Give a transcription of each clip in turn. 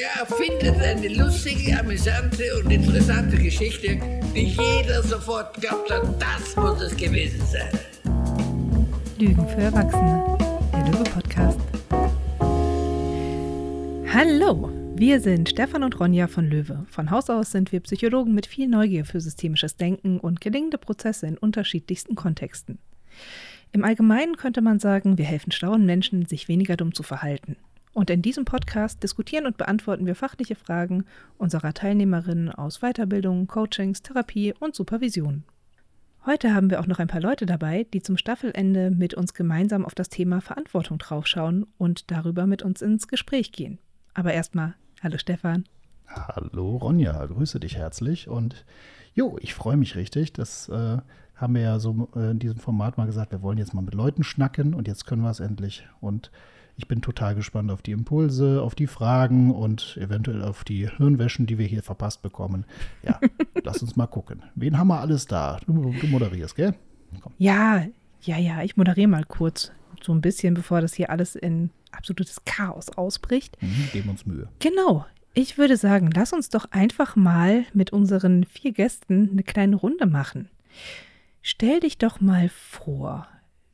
Der erfindet eine lustige, amüsante und interessante Geschichte, die jeder sofort glaubt hat, das muss es gewesen sein. Lügen für Erwachsene, der Löwe-Podcast. Hallo, wir sind Stefan und Ronja von Löwe. Von Haus aus sind wir Psychologen mit viel Neugier für systemisches Denken und gelingende Prozesse in unterschiedlichsten Kontexten. Im Allgemeinen könnte man sagen, wir helfen schlauen Menschen, sich weniger dumm zu verhalten. Und in diesem Podcast diskutieren und beantworten wir fachliche Fragen unserer Teilnehmerinnen aus Weiterbildung, Coachings, Therapie und Supervision. Heute haben wir auch noch ein paar Leute dabei, die zum Staffelende mit uns gemeinsam auf das Thema Verantwortung draufschauen und darüber mit uns ins Gespräch gehen. Aber erstmal, hallo Stefan. Hallo Ronja, grüße dich herzlich und jo, ich freue mich richtig. Das äh, haben wir ja so äh, in diesem Format mal gesagt, wir wollen jetzt mal mit Leuten schnacken und jetzt können wir es endlich. Und ich bin total gespannt auf die Impulse, auf die Fragen und eventuell auf die Hirnwäschen, die wir hier verpasst bekommen. Ja, lass uns mal gucken. Wen haben wir alles da? Du, du moderierst, gell? Komm. Ja, ja, ja, ich moderiere mal kurz. So ein bisschen, bevor das hier alles in absolutes Chaos ausbricht. Mhm, geben uns Mühe. Genau. Ich würde sagen, lass uns doch einfach mal mit unseren vier Gästen eine kleine Runde machen. Stell dich doch mal vor.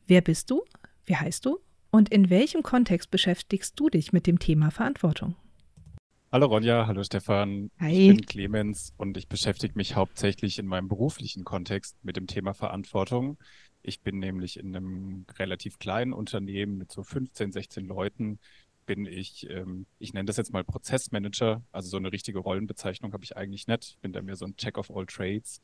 Wer bist du? Wie heißt du? Und in welchem Kontext beschäftigst du dich mit dem Thema Verantwortung? Hallo Ronja, hallo Stefan. Hi. Ich bin Clemens und ich beschäftige mich hauptsächlich in meinem beruflichen Kontext mit dem Thema Verantwortung. Ich bin nämlich in einem relativ kleinen Unternehmen mit so 15, 16 Leuten bin ich, ähm, ich nenne das jetzt mal Prozessmanager, also so eine richtige Rollenbezeichnung habe ich eigentlich nicht. Ich bin da mehr so ein Check of all Trades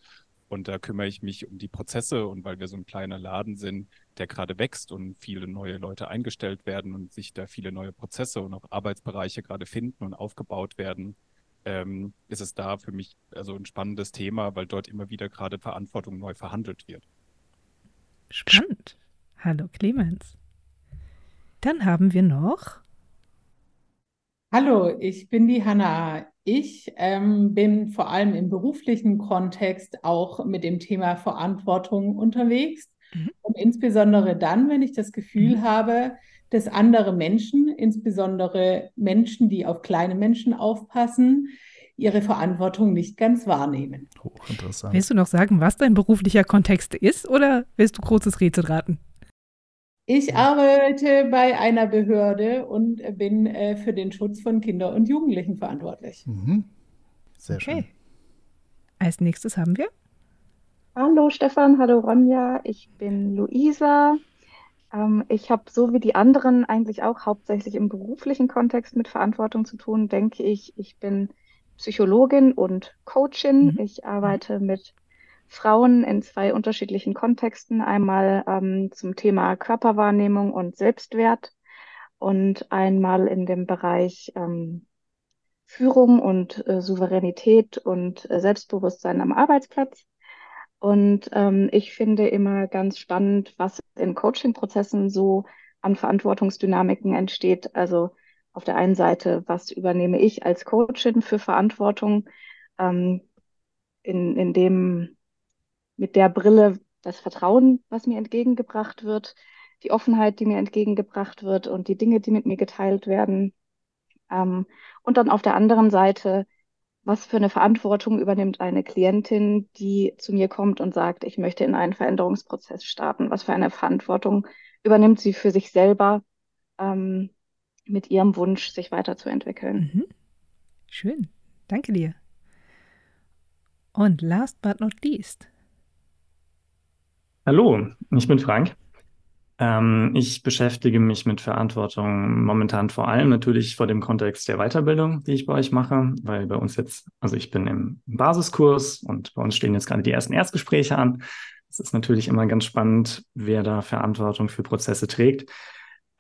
und da kümmere ich mich um die Prozesse und weil wir so ein kleiner Laden sind, der gerade wächst und viele neue Leute eingestellt werden und sich da viele neue Prozesse und auch Arbeitsbereiche gerade finden und aufgebaut werden, ähm, ist es da für mich also ein spannendes Thema, weil dort immer wieder gerade Verantwortung neu verhandelt wird. Spannend. Hallo Clemens. Dann haben wir noch. Hallo, ich bin die Hanna. Ich ähm, bin vor allem im beruflichen Kontext auch mit dem Thema Verantwortung unterwegs. Mhm. Und insbesondere dann, wenn ich das Gefühl mhm. habe, dass andere Menschen, insbesondere Menschen, die auf kleine Menschen aufpassen, ihre Verantwortung nicht ganz wahrnehmen. Hochinteressant. Willst du noch sagen, was dein beruflicher Kontext ist oder willst du großes Rätsel raten? Ich arbeite bei einer Behörde und bin äh, für den Schutz von Kindern und Jugendlichen verantwortlich. Mhm. Sehr okay. schön. Als nächstes haben wir. Hallo Stefan, hallo Ronja, ich bin Luisa. Ähm, ich habe so wie die anderen eigentlich auch hauptsächlich im beruflichen Kontext mit Verantwortung zu tun, denke ich. Ich bin Psychologin und Coachin. Mhm. Ich arbeite mit Frauen in zwei unterschiedlichen Kontexten. Einmal ähm, zum Thema Körperwahrnehmung und Selbstwert und einmal in dem Bereich ähm, Führung und äh, Souveränität und äh, Selbstbewusstsein am Arbeitsplatz. Und ähm, ich finde immer ganz spannend, was in Coaching-Prozessen so an Verantwortungsdynamiken entsteht. Also auf der einen Seite, was übernehme ich als Coachin für Verantwortung, ähm, in, in dem mit der Brille das Vertrauen, was mir entgegengebracht wird, die Offenheit, die mir entgegengebracht wird und die Dinge, die mit mir geteilt werden. Ähm, und dann auf der anderen Seite, was für eine Verantwortung übernimmt eine Klientin, die zu mir kommt und sagt, ich möchte in einen Veränderungsprozess starten? Was für eine Verantwortung übernimmt sie für sich selber ähm, mit ihrem Wunsch, sich weiterzuentwickeln? Mhm. Schön. Danke dir. Und last but not least, Hallo, ich bin Frank. Ähm, ich beschäftige mich mit Verantwortung momentan vor allem natürlich vor dem Kontext der Weiterbildung, die ich bei euch mache, weil bei uns jetzt, also ich bin im Basiskurs und bei uns stehen jetzt gerade die ersten Erstgespräche an. Es ist natürlich immer ganz spannend, wer da Verantwortung für Prozesse trägt.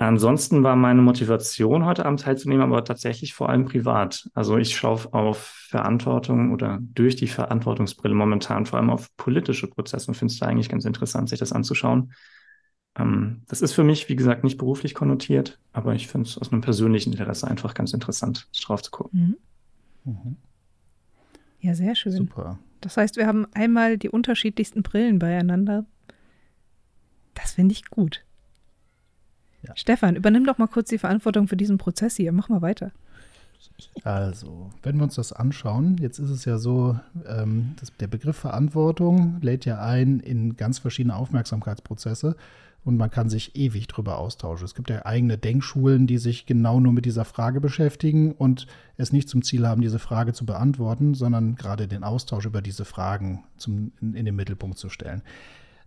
Ansonsten war meine Motivation, heute Abend teilzunehmen, aber tatsächlich vor allem privat. Also ich schaue auf Verantwortung oder durch die Verantwortungsbrille momentan vor allem auf politische Prozesse und finde es da eigentlich ganz interessant, sich das anzuschauen. Ähm, das ist für mich, wie gesagt, nicht beruflich konnotiert, aber ich finde es aus einem persönlichen Interesse einfach ganz interessant, drauf zu gucken. Mhm. Mhm. Ja, sehr schön. Super. Das heißt, wir haben einmal die unterschiedlichsten Brillen beieinander. Das finde ich gut. Ja. Stefan, übernimm doch mal kurz die Verantwortung für diesen Prozess hier. Mach mal weiter. Also, wenn wir uns das anschauen, jetzt ist es ja so, ähm, das, der Begriff Verantwortung lädt ja ein in ganz verschiedene Aufmerksamkeitsprozesse und man kann sich ewig drüber austauschen. Es gibt ja eigene Denkschulen, die sich genau nur mit dieser Frage beschäftigen und es nicht zum Ziel haben, diese Frage zu beantworten, sondern gerade den Austausch über diese Fragen zum, in, in den Mittelpunkt zu stellen.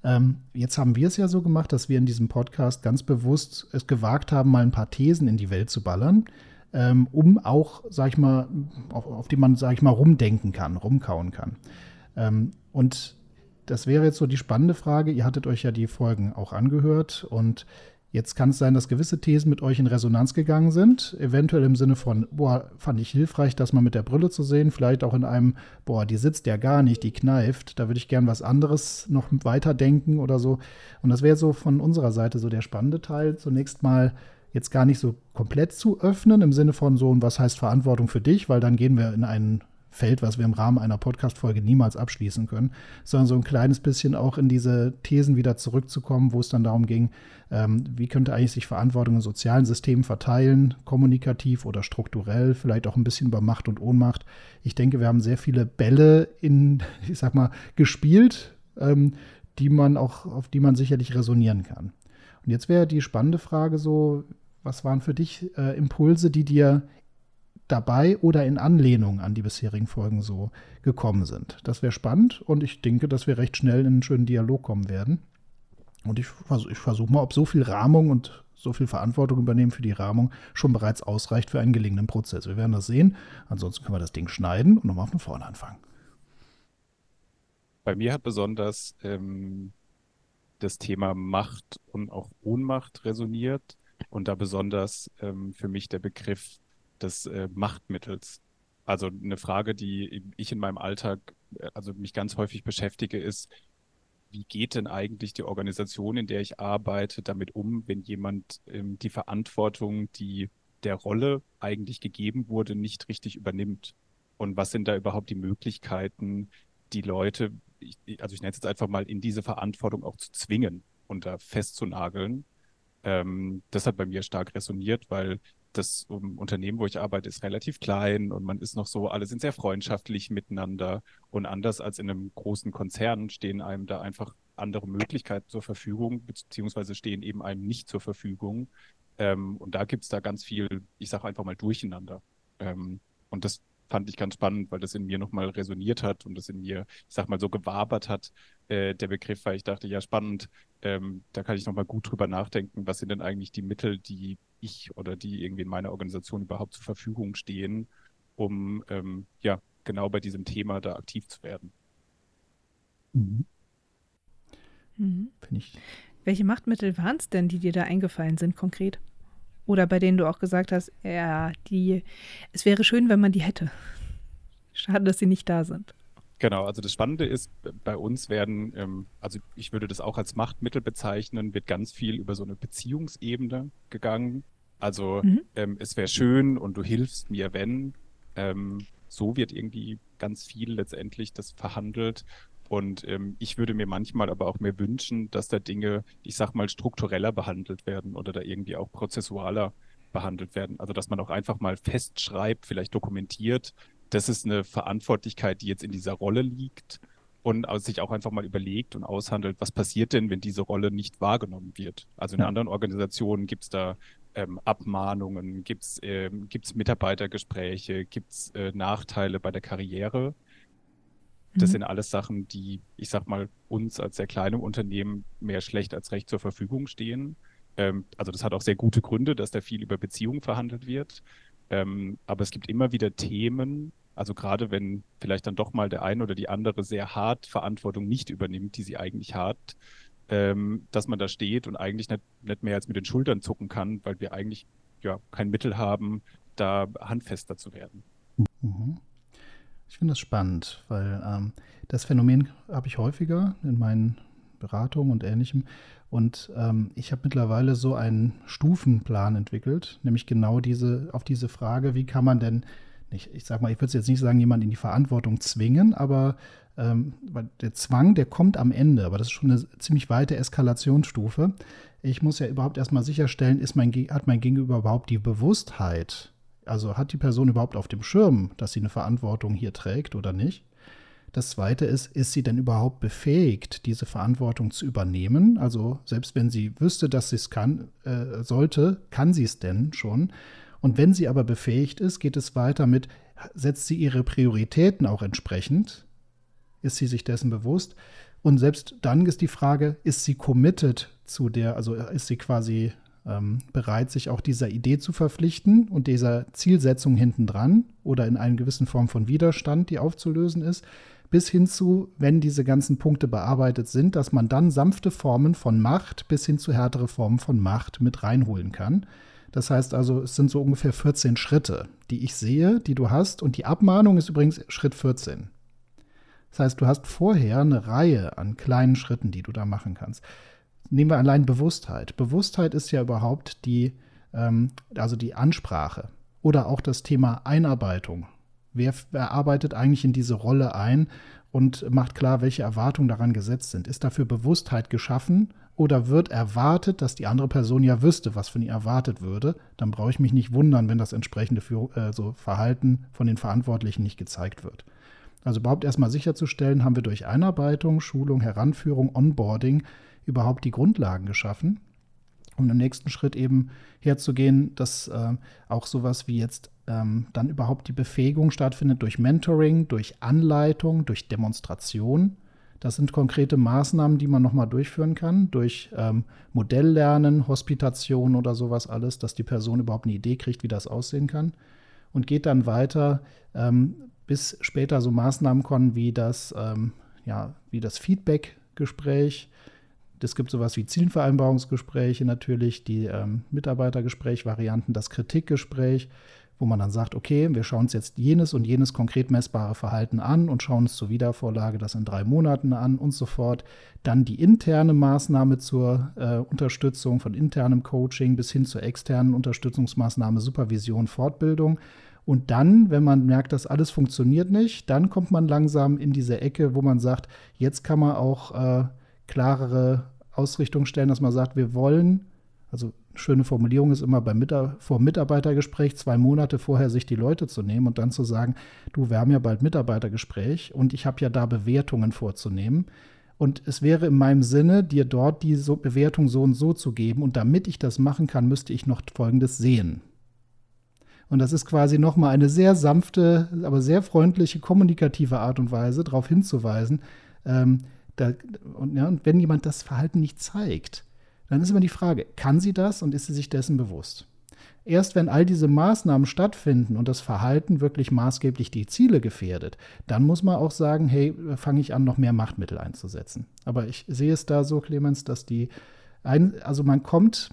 Ähm, jetzt haben wir es ja so gemacht, dass wir in diesem Podcast ganz bewusst es gewagt haben, mal ein paar Thesen in die Welt zu ballern, ähm, um auch, sag ich mal, auf, auf, die man, sag ich mal, rumdenken kann, rumkauen kann. Ähm, und das wäre jetzt so die spannende Frage. Ihr hattet euch ja die Folgen auch angehört und jetzt kann es sein, dass gewisse Thesen mit euch in Resonanz gegangen sind. Eventuell im Sinne von, boah, fand ich hilfreich, das mal mit der Brille zu sehen. Vielleicht auch in einem, boah, die sitzt ja gar nicht, die kneift. Da würde ich gern was anderes noch weiterdenken oder so. Und das wäre so von unserer Seite so der spannende Teil. Zunächst mal jetzt gar nicht so komplett zu öffnen im Sinne von so, was heißt Verantwortung für dich, weil dann gehen wir in einen Feld, was wir im Rahmen einer Podcast-Folge niemals abschließen können, sondern so ein kleines bisschen auch in diese Thesen wieder zurückzukommen, wo es dann darum ging, ähm, wie könnte eigentlich sich Verantwortung in sozialen Systemen verteilen, kommunikativ oder strukturell, vielleicht auch ein bisschen über Macht und Ohnmacht. Ich denke, wir haben sehr viele Bälle in, ich sag mal, gespielt, ähm, die man auch, auf die man sicherlich resonieren kann. Und jetzt wäre die spannende Frage so, was waren für dich äh, Impulse, die dir dabei oder in Anlehnung an die bisherigen Folgen so gekommen sind. Das wäre spannend und ich denke, dass wir recht schnell in einen schönen Dialog kommen werden. Und ich, also ich versuche mal, ob so viel Rahmung und so viel Verantwortung übernehmen für die Rahmung schon bereits ausreicht für einen gelingenden Prozess. Wir werden das sehen. Ansonsten können wir das Ding schneiden und nochmal von vorne anfangen. Bei mir hat besonders ähm, das Thema Macht und auch Ohnmacht resoniert und da besonders ähm, für mich der Begriff des äh, Machtmittels. Also eine Frage, die ich in meinem Alltag, äh, also mich ganz häufig beschäftige, ist, wie geht denn eigentlich die Organisation, in der ich arbeite, damit um, wenn jemand ähm, die Verantwortung, die der Rolle eigentlich gegeben wurde, nicht richtig übernimmt? Und was sind da überhaupt die Möglichkeiten, die Leute, ich, also ich nenne es jetzt einfach mal, in diese Verantwortung auch zu zwingen und da festzunageln? Ähm, das hat bei mir stark resoniert, weil das um, Unternehmen, wo ich arbeite, ist relativ klein und man ist noch so, alle sind sehr freundschaftlich miteinander und anders als in einem großen Konzern stehen einem da einfach andere Möglichkeiten zur Verfügung, beziehungsweise stehen eben einem nicht zur Verfügung. Ähm, und da gibt es da ganz viel, ich sage einfach mal, Durcheinander. Ähm, und das fand ich ganz spannend, weil das in mir nochmal resoniert hat und das in mir, ich sag mal, so gewabert hat, äh, der Begriff, weil ich dachte, ja, spannend, ähm, da kann ich nochmal gut drüber nachdenken, was sind denn eigentlich die Mittel, die ich oder die irgendwie in meiner Organisation überhaupt zur Verfügung stehen, um ähm, ja genau bei diesem Thema da aktiv zu werden. Mhm. Mhm. Ich. Welche Machtmittel waren es denn, die dir da eingefallen sind konkret? Oder bei denen du auch gesagt hast, ja, die, es wäre schön, wenn man die hätte. Schade, dass sie nicht da sind. Genau, also das Spannende ist, bei uns werden, ähm, also ich würde das auch als Machtmittel bezeichnen, wird ganz viel über so eine Beziehungsebene gegangen. Also mhm. ähm, es wäre schön und du hilfst mir, wenn. Ähm, so wird irgendwie ganz viel letztendlich das verhandelt. Und ähm, ich würde mir manchmal aber auch mehr wünschen, dass da Dinge, ich sag mal, struktureller behandelt werden oder da irgendwie auch prozessualer behandelt werden. Also dass man auch einfach mal festschreibt, vielleicht dokumentiert, das ist eine Verantwortlichkeit, die jetzt in dieser Rolle liegt und sich auch einfach mal überlegt und aushandelt, was passiert denn, wenn diese Rolle nicht wahrgenommen wird. Also in ja. anderen Organisationen gibt es da ähm, Abmahnungen, gibt es ähm, Mitarbeitergespräche, gibt es äh, Nachteile bei der Karriere. Das mhm. sind alles Sachen, die, ich sag mal, uns als sehr kleinem Unternehmen mehr schlecht als recht zur Verfügung stehen. Ähm, also das hat auch sehr gute Gründe, dass da viel über Beziehungen verhandelt wird. Ähm, aber es gibt immer wieder Themen, also gerade wenn vielleicht dann doch mal der eine oder die andere sehr hart Verantwortung nicht übernimmt, die sie eigentlich hat, ähm, dass man da steht und eigentlich nicht, nicht mehr als mit den Schultern zucken kann, weil wir eigentlich ja kein Mittel haben, da handfester zu werden. Mhm. Ich finde das spannend, weil ähm, das Phänomen habe ich häufiger in meinen Beratungen und ähnlichem. Und ähm, ich habe mittlerweile so einen Stufenplan entwickelt, nämlich genau diese, auf diese Frage, wie kann man denn, nicht, ich sage mal, ich würde jetzt nicht sagen, jemanden in die Verantwortung zwingen, aber ähm, der Zwang, der kommt am Ende, aber das ist schon eine ziemlich weite Eskalationsstufe. Ich muss ja überhaupt erstmal sicherstellen, ist mein, hat mein Gegenüber überhaupt die Bewusstheit, Also hat die Person überhaupt auf dem Schirm, dass sie eine Verantwortung hier trägt oder nicht? Das zweite ist, ist sie denn überhaupt befähigt, diese Verantwortung zu übernehmen? Also selbst wenn sie wüsste, dass sie es kann, äh, sollte, kann sie es denn schon? Und wenn sie aber befähigt ist, geht es weiter mit, setzt sie ihre Prioritäten auch entsprechend? Ist sie sich dessen bewusst? Und selbst dann ist die Frage, ist sie committed zu der, also ist sie quasi ähm, bereit, sich auch dieser Idee zu verpflichten und dieser Zielsetzung hintendran oder in einer gewissen Form von Widerstand, die aufzulösen ist, bis hin zu, wenn diese ganzen Punkte bearbeitet sind, dass man dann sanfte Formen von Macht bis hin zu härtere Formen von Macht mit reinholen kann. Das heißt also, es sind so ungefähr 14 Schritte, die ich sehe, die du hast. Und die Abmahnung ist übrigens Schritt 14. Das heißt, du hast vorher eine Reihe an kleinen Schritten, die du da machen kannst. Nehmen wir allein Bewusstheit. Bewusstheit ist ja überhaupt die, ähm, also die Ansprache oder auch das Thema Einarbeitung. Wer, wer arbeitet eigentlich in diese Rolle ein und macht klar, welche Erwartungen daran gesetzt sind? Ist dafür Bewusstheit geschaffen oder wird erwartet, dass die andere Person ja wüsste, was von ihr erwartet würde? Dann brauche ich mich nicht wundern, wenn das entsprechende für, äh, so Verhalten von den Verantwortlichen nicht gezeigt wird. Also überhaupt erstmal sicherzustellen, haben wir durch Einarbeitung, Schulung, Heranführung, Onboarding überhaupt die Grundlagen geschaffen, um im nächsten Schritt eben herzugehen, dass äh, auch sowas wie jetzt ähm, dann überhaupt die Befähigung stattfindet durch Mentoring, durch Anleitung, durch Demonstration. Das sind konkrete Maßnahmen, die man nochmal durchführen kann, durch ähm, Modelllernen, Hospitation oder sowas alles, dass die Person überhaupt eine Idee kriegt, wie das aussehen kann. Und geht dann weiter ähm, bis später so Maßnahmen kommen wie das, ähm, ja, wie das Feedback-Gespräch. Es gibt sowas wie Zielvereinbarungsgespräche natürlich, die ähm, Mitarbeitergespräch-Varianten, das Kritikgespräch, wo man dann sagt, okay, wir schauen uns jetzt jenes und jenes konkret messbare Verhalten an und schauen uns zur Wiedervorlage das in drei Monaten an und so fort. Dann die interne Maßnahme zur äh, Unterstützung von internem Coaching bis hin zur externen Unterstützungsmaßnahme, Supervision, Fortbildung. Und dann, wenn man merkt, dass alles funktioniert nicht, dann kommt man langsam in diese Ecke, wo man sagt, jetzt kann man auch äh, klarere Ausrichtung stellen, dass man sagt, wir wollen, also schöne Formulierung ist immer beim Mitar vor Mitarbeitergespräch zwei Monate vorher sich die Leute zu nehmen und dann zu sagen, du, wir haben ja bald Mitarbeitergespräch und ich habe ja da Bewertungen vorzunehmen. Und es wäre in meinem Sinne, dir dort die so Bewertung so und so zu geben. Und damit ich das machen kann, müsste ich noch Folgendes sehen. Und das ist quasi nochmal eine sehr sanfte, aber sehr freundliche, kommunikative Art und Weise, darauf hinzuweisen. Ähm, da, und, ja, und wenn jemand das Verhalten nicht zeigt, dann ist immer die Frage, kann sie das und ist sie sich dessen bewusst? Erst wenn all diese Maßnahmen stattfinden und das Verhalten wirklich maßgeblich die Ziele gefährdet, dann muss man auch sagen, hey, fange ich an, noch mehr Machtmittel einzusetzen. Aber ich sehe es da so, Clemens, dass die, ein, also man kommt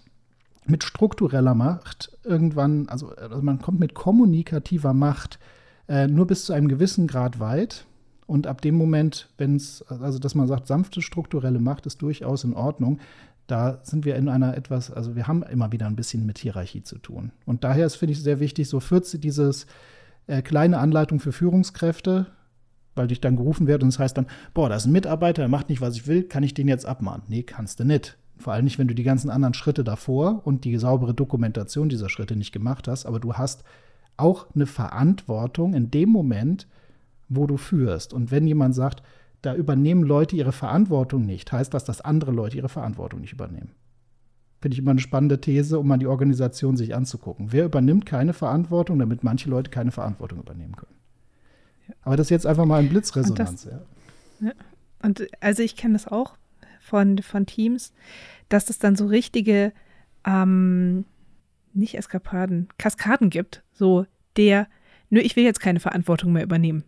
mit struktureller Macht irgendwann, also, also man kommt mit kommunikativer Macht äh, nur bis zu einem gewissen Grad weit. Und ab dem Moment, wenn es, also dass man sagt, sanfte strukturelle Macht ist durchaus in Ordnung, da sind wir in einer etwas, also wir haben immer wieder ein bisschen mit Hierarchie zu tun. Und daher ist, finde ich, sehr wichtig, so 40 dieses äh, kleine Anleitung für Führungskräfte, weil dich dann gerufen wird und es heißt dann, boah, da ist ein Mitarbeiter, der macht nicht, was ich will, kann ich den jetzt abmahnen? Nee, kannst du nicht. Vor allem nicht, wenn du die ganzen anderen Schritte davor und die saubere Dokumentation dieser Schritte nicht gemacht hast, aber du hast auch eine Verantwortung in dem Moment, wo du führst. Und wenn jemand sagt, da übernehmen Leute ihre Verantwortung nicht, heißt das, dass andere Leute ihre Verantwortung nicht übernehmen. Finde ich immer eine spannende These, um mal die Organisation sich anzugucken. Wer übernimmt keine Verantwortung, damit manche Leute keine Verantwortung übernehmen können? Aber das ist jetzt einfach mal ein Blitzresonanz. Und, das, ja. Ja. und also ich kenne das auch von, von Teams, dass es dann so richtige, ähm, nicht Eskapaden, Kaskaden gibt. So der, nö, ich will jetzt keine Verantwortung mehr übernehmen.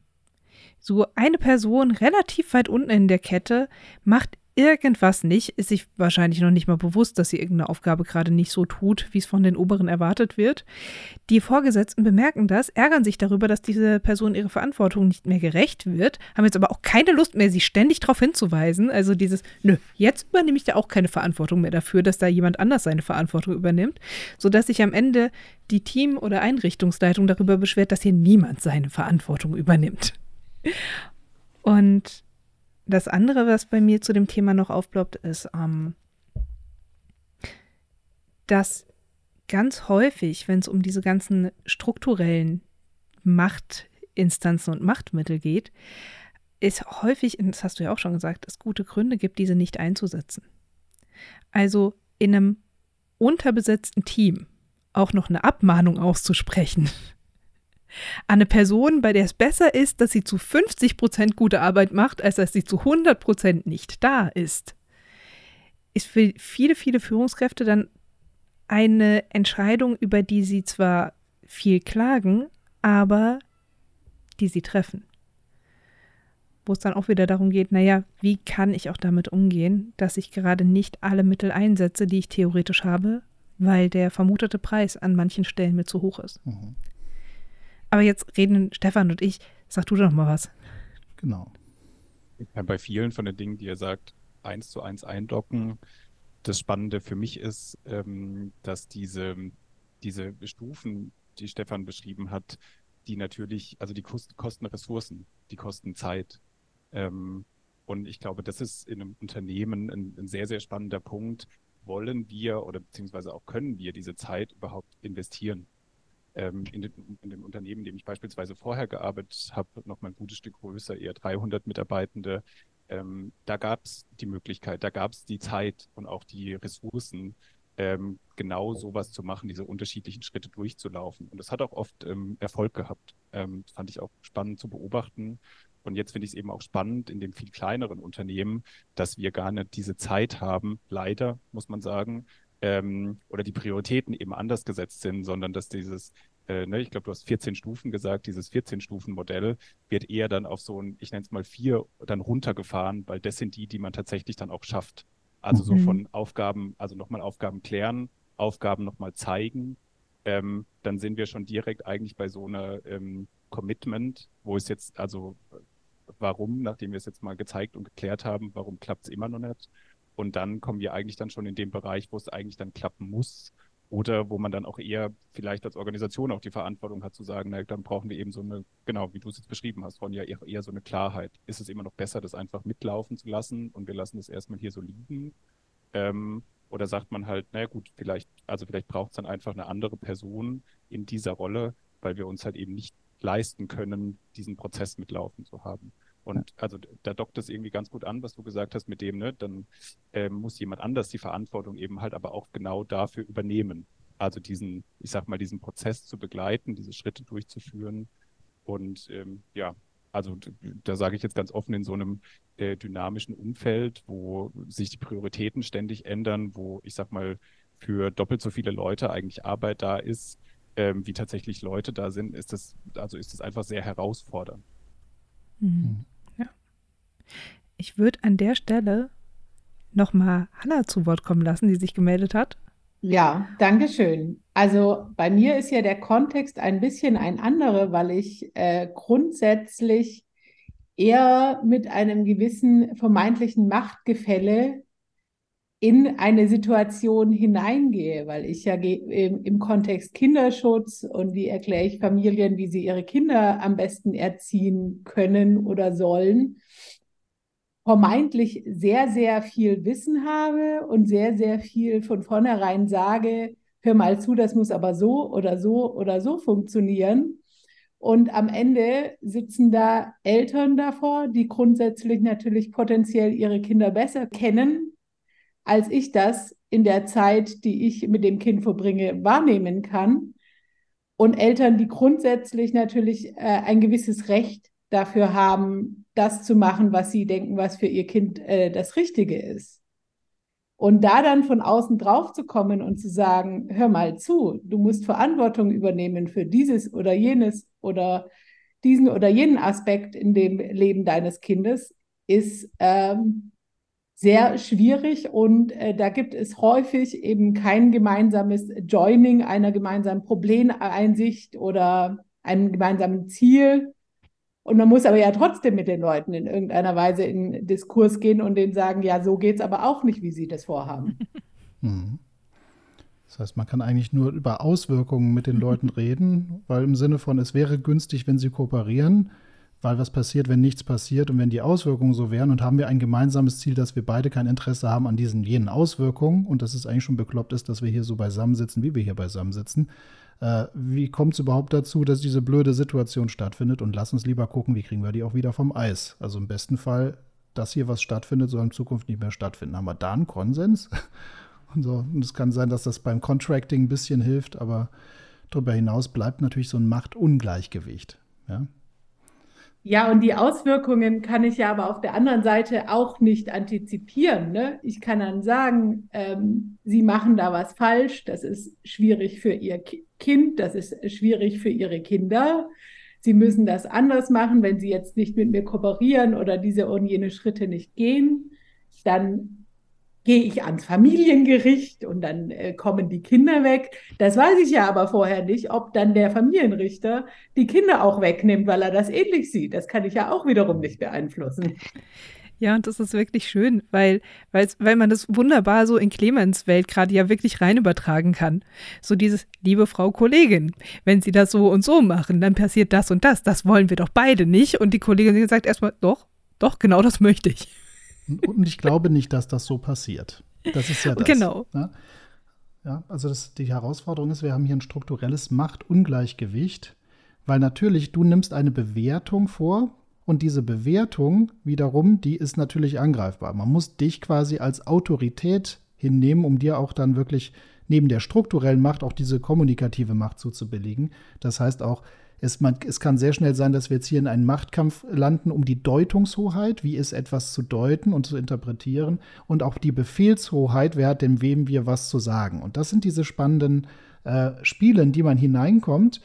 So eine Person relativ weit unten in der Kette macht irgendwas nicht, ist sich wahrscheinlich noch nicht mal bewusst, dass sie irgendeine Aufgabe gerade nicht so tut, wie es von den Oberen erwartet wird. Die Vorgesetzten bemerken das, ärgern sich darüber, dass diese Person ihre Verantwortung nicht mehr gerecht wird, haben jetzt aber auch keine Lust mehr, sie ständig darauf hinzuweisen. Also dieses, nö, jetzt übernehme ich da auch keine Verantwortung mehr dafür, dass da jemand anders seine Verantwortung übernimmt, sodass sich am Ende die Team- oder Einrichtungsleitung darüber beschwert, dass hier niemand seine Verantwortung übernimmt. Und das andere, was bei mir zu dem Thema noch aufploppt, ist, ähm, dass ganz häufig, wenn es um diese ganzen strukturellen Machtinstanzen und Machtmittel geht, es häufig, das hast du ja auch schon gesagt, es gute Gründe gibt, diese nicht einzusetzen. Also in einem unterbesetzten Team auch noch eine Abmahnung auszusprechen an eine Person, bei der es besser ist, dass sie zu 50 Prozent gute Arbeit macht, als dass sie zu 100 Prozent nicht da ist, ist für viele, viele Führungskräfte dann eine Entscheidung, über die sie zwar viel klagen, aber die sie treffen. Wo es dann auch wieder darum geht, naja, wie kann ich auch damit umgehen, dass ich gerade nicht alle Mittel einsetze, die ich theoretisch habe, weil der vermutete Preis an manchen Stellen mir zu hoch ist. Mhm. Aber jetzt reden Stefan und ich. Sag du doch mal was. Genau. Ja, bei vielen von den Dingen, die ihr sagt, eins zu eins eindocken. Das Spannende für mich ist, ähm, dass diese, diese Stufen, die Stefan beschrieben hat, die natürlich, also die kosten, kosten Ressourcen, die kosten Zeit. Ähm, und ich glaube, das ist in einem Unternehmen ein, ein, sehr, sehr spannender Punkt. Wollen wir oder beziehungsweise auch können wir diese Zeit überhaupt investieren? Ähm, in, den, in, dem Unternehmen, in dem ich beispielsweise vorher gearbeitet habe, noch mal ein gutes Stück größer, eher 300 Mitarbeitende, ähm, da gab es die Möglichkeit, da gab es die Zeit und auch die Ressourcen, ähm, genau sowas zu machen, diese unterschiedlichen Schritte durchzulaufen. Und das hat auch oft ähm, Erfolg gehabt. Ähm, fand ich auch spannend zu beobachten. Und jetzt finde ich es eben auch spannend in dem viel kleineren Unternehmen, dass wir gar nicht diese Zeit haben, leider, muss man sagen, ähm, oder die Prioritäten eben anders gesetzt sind, sondern dass dieses, äh, ne, ich glaube, du hast 14 Stufen gesagt, dieses 14-Stufen-Modell wird eher dann auf so ein, ich nenne es mal vier, dann runtergefahren, weil das sind die, die man tatsächlich dann auch schafft. Also mhm. so von Aufgaben, also nochmal Aufgaben klären, Aufgaben nochmal zeigen, ähm, dann sind wir schon direkt eigentlich bei so einer ähm, Commitment, wo es jetzt, also warum, nachdem wir es jetzt mal gezeigt und geklärt haben, warum klappt es immer noch nicht? Und dann kommen wir eigentlich dann schon in den Bereich, wo es eigentlich dann klappen muss. Oder wo man dann auch eher vielleicht als Organisation auch die Verantwortung hat zu sagen, na, dann brauchen wir eben so eine, genau, wie du es jetzt beschrieben hast, von ja eher, so eine Klarheit. Ist es immer noch besser, das einfach mitlaufen zu lassen und wir lassen es erstmal hier so liegen? Ähm, oder sagt man halt, na gut, vielleicht, also vielleicht braucht es dann einfach eine andere Person in dieser Rolle, weil wir uns halt eben nicht leisten können, diesen Prozess mitlaufen zu haben. Und also da dockt es irgendwie ganz gut an, was du gesagt hast mit dem, ne, dann äh, muss jemand anders die Verantwortung eben halt aber auch genau dafür übernehmen. Also diesen, ich sag mal, diesen Prozess zu begleiten, diese Schritte durchzuführen. Und ähm, ja, also da sage ich jetzt ganz offen, in so einem äh, dynamischen Umfeld, wo sich die Prioritäten ständig ändern, wo ich sag mal, für doppelt so viele Leute eigentlich Arbeit da ist, ähm, wie tatsächlich Leute da sind, ist das, also ist das einfach sehr herausfordernd. Mhm. Ich würde an der Stelle nochmal Hanna zu Wort kommen lassen, die sich gemeldet hat. Ja, danke schön. Also bei mir ist ja der Kontext ein bisschen ein anderer, weil ich äh, grundsätzlich eher mit einem gewissen vermeintlichen Machtgefälle in eine Situation hineingehe, weil ich ja im, im Kontext Kinderschutz und wie erkläre ich Familien, wie sie ihre Kinder am besten erziehen können oder sollen, vermeintlich sehr, sehr viel Wissen habe und sehr, sehr viel von vornherein sage, hör mal zu, das muss aber so oder so oder so funktionieren. Und am Ende sitzen da Eltern davor, die grundsätzlich natürlich potenziell ihre Kinder besser kennen, als ich das in der Zeit, die ich mit dem Kind verbringe, wahrnehmen kann. Und Eltern, die grundsätzlich natürlich äh, ein gewisses Recht dafür haben, das zu machen, was sie denken, was für ihr Kind äh, das Richtige ist. Und da dann von außen drauf zu kommen und zu sagen, hör mal zu, du musst Verantwortung übernehmen für dieses oder jenes oder diesen oder jenen Aspekt in dem Leben deines Kindes, ist ähm, sehr schwierig und äh, da gibt es häufig eben kein gemeinsames Joining einer gemeinsamen Problemeinsicht oder einem gemeinsamen Ziel, und man muss aber ja trotzdem mit den Leuten in irgendeiner Weise in Diskurs gehen und denen sagen, ja, so geht es aber auch nicht, wie sie das vorhaben. Hm. Das heißt, man kann eigentlich nur über Auswirkungen mit den Leuten reden, weil im Sinne von, es wäre günstig, wenn sie kooperieren, weil was passiert, wenn nichts passiert und wenn die Auswirkungen so wären und haben wir ein gemeinsames Ziel, dass wir beide kein Interesse haben an diesen jenen Auswirkungen und dass es eigentlich schon bekloppt ist, dass wir hier so beisammensitzen, wie wir hier beisammensitzen. Äh, wie kommt es überhaupt dazu, dass diese blöde Situation stattfindet? Und lass uns lieber gucken, wie kriegen wir die auch wieder vom Eis. Also im besten Fall, dass hier was stattfindet, soll in Zukunft nicht mehr stattfinden. Haben wir da einen Konsens? Und, so. und es kann sein, dass das beim Contracting ein bisschen hilft, aber darüber hinaus bleibt natürlich so ein Machtungleichgewicht. Ja? Ja, und die Auswirkungen kann ich ja aber auf der anderen Seite auch nicht antizipieren. Ne? Ich kann dann sagen, ähm, Sie machen da was falsch, das ist schwierig für Ihr Kind, das ist schwierig für Ihre Kinder. Sie müssen das anders machen, wenn Sie jetzt nicht mit mir kooperieren oder diese und jene Schritte nicht gehen, dann gehe ich ans Familiengericht und dann äh, kommen die Kinder weg. Das weiß ich ja aber vorher nicht, ob dann der Familienrichter die Kinder auch wegnimmt, weil er das ähnlich sieht. Das kann ich ja auch wiederum nicht beeinflussen. Ja, und das ist wirklich schön, weil, weil man das wunderbar so in Clemens Welt gerade ja wirklich rein übertragen kann. So dieses, liebe Frau Kollegin, wenn Sie das so und so machen, dann passiert das und das. Das wollen wir doch beide nicht. Und die Kollegin sagt erstmal, doch, doch, genau das möchte ich. Und ich glaube nicht, dass das so passiert. Das ist ja das. Genau. Ne? Ja, also das, die Herausforderung ist, wir haben hier ein strukturelles Machtungleichgewicht, weil natürlich du nimmst eine Bewertung vor und diese Bewertung wiederum, die ist natürlich angreifbar. Man muss dich quasi als Autorität hinnehmen, um dir auch dann wirklich neben der strukturellen Macht auch diese kommunikative Macht zuzubelegen. Das heißt auch, es, man, es kann sehr schnell sein, dass wir jetzt hier in einen Machtkampf landen um die Deutungshoheit, wie ist etwas zu deuten und zu interpretieren, und auch die Befehlshoheit, wer hat dem wem wir was zu sagen. Und das sind diese spannenden äh, Spiele, in die man hineinkommt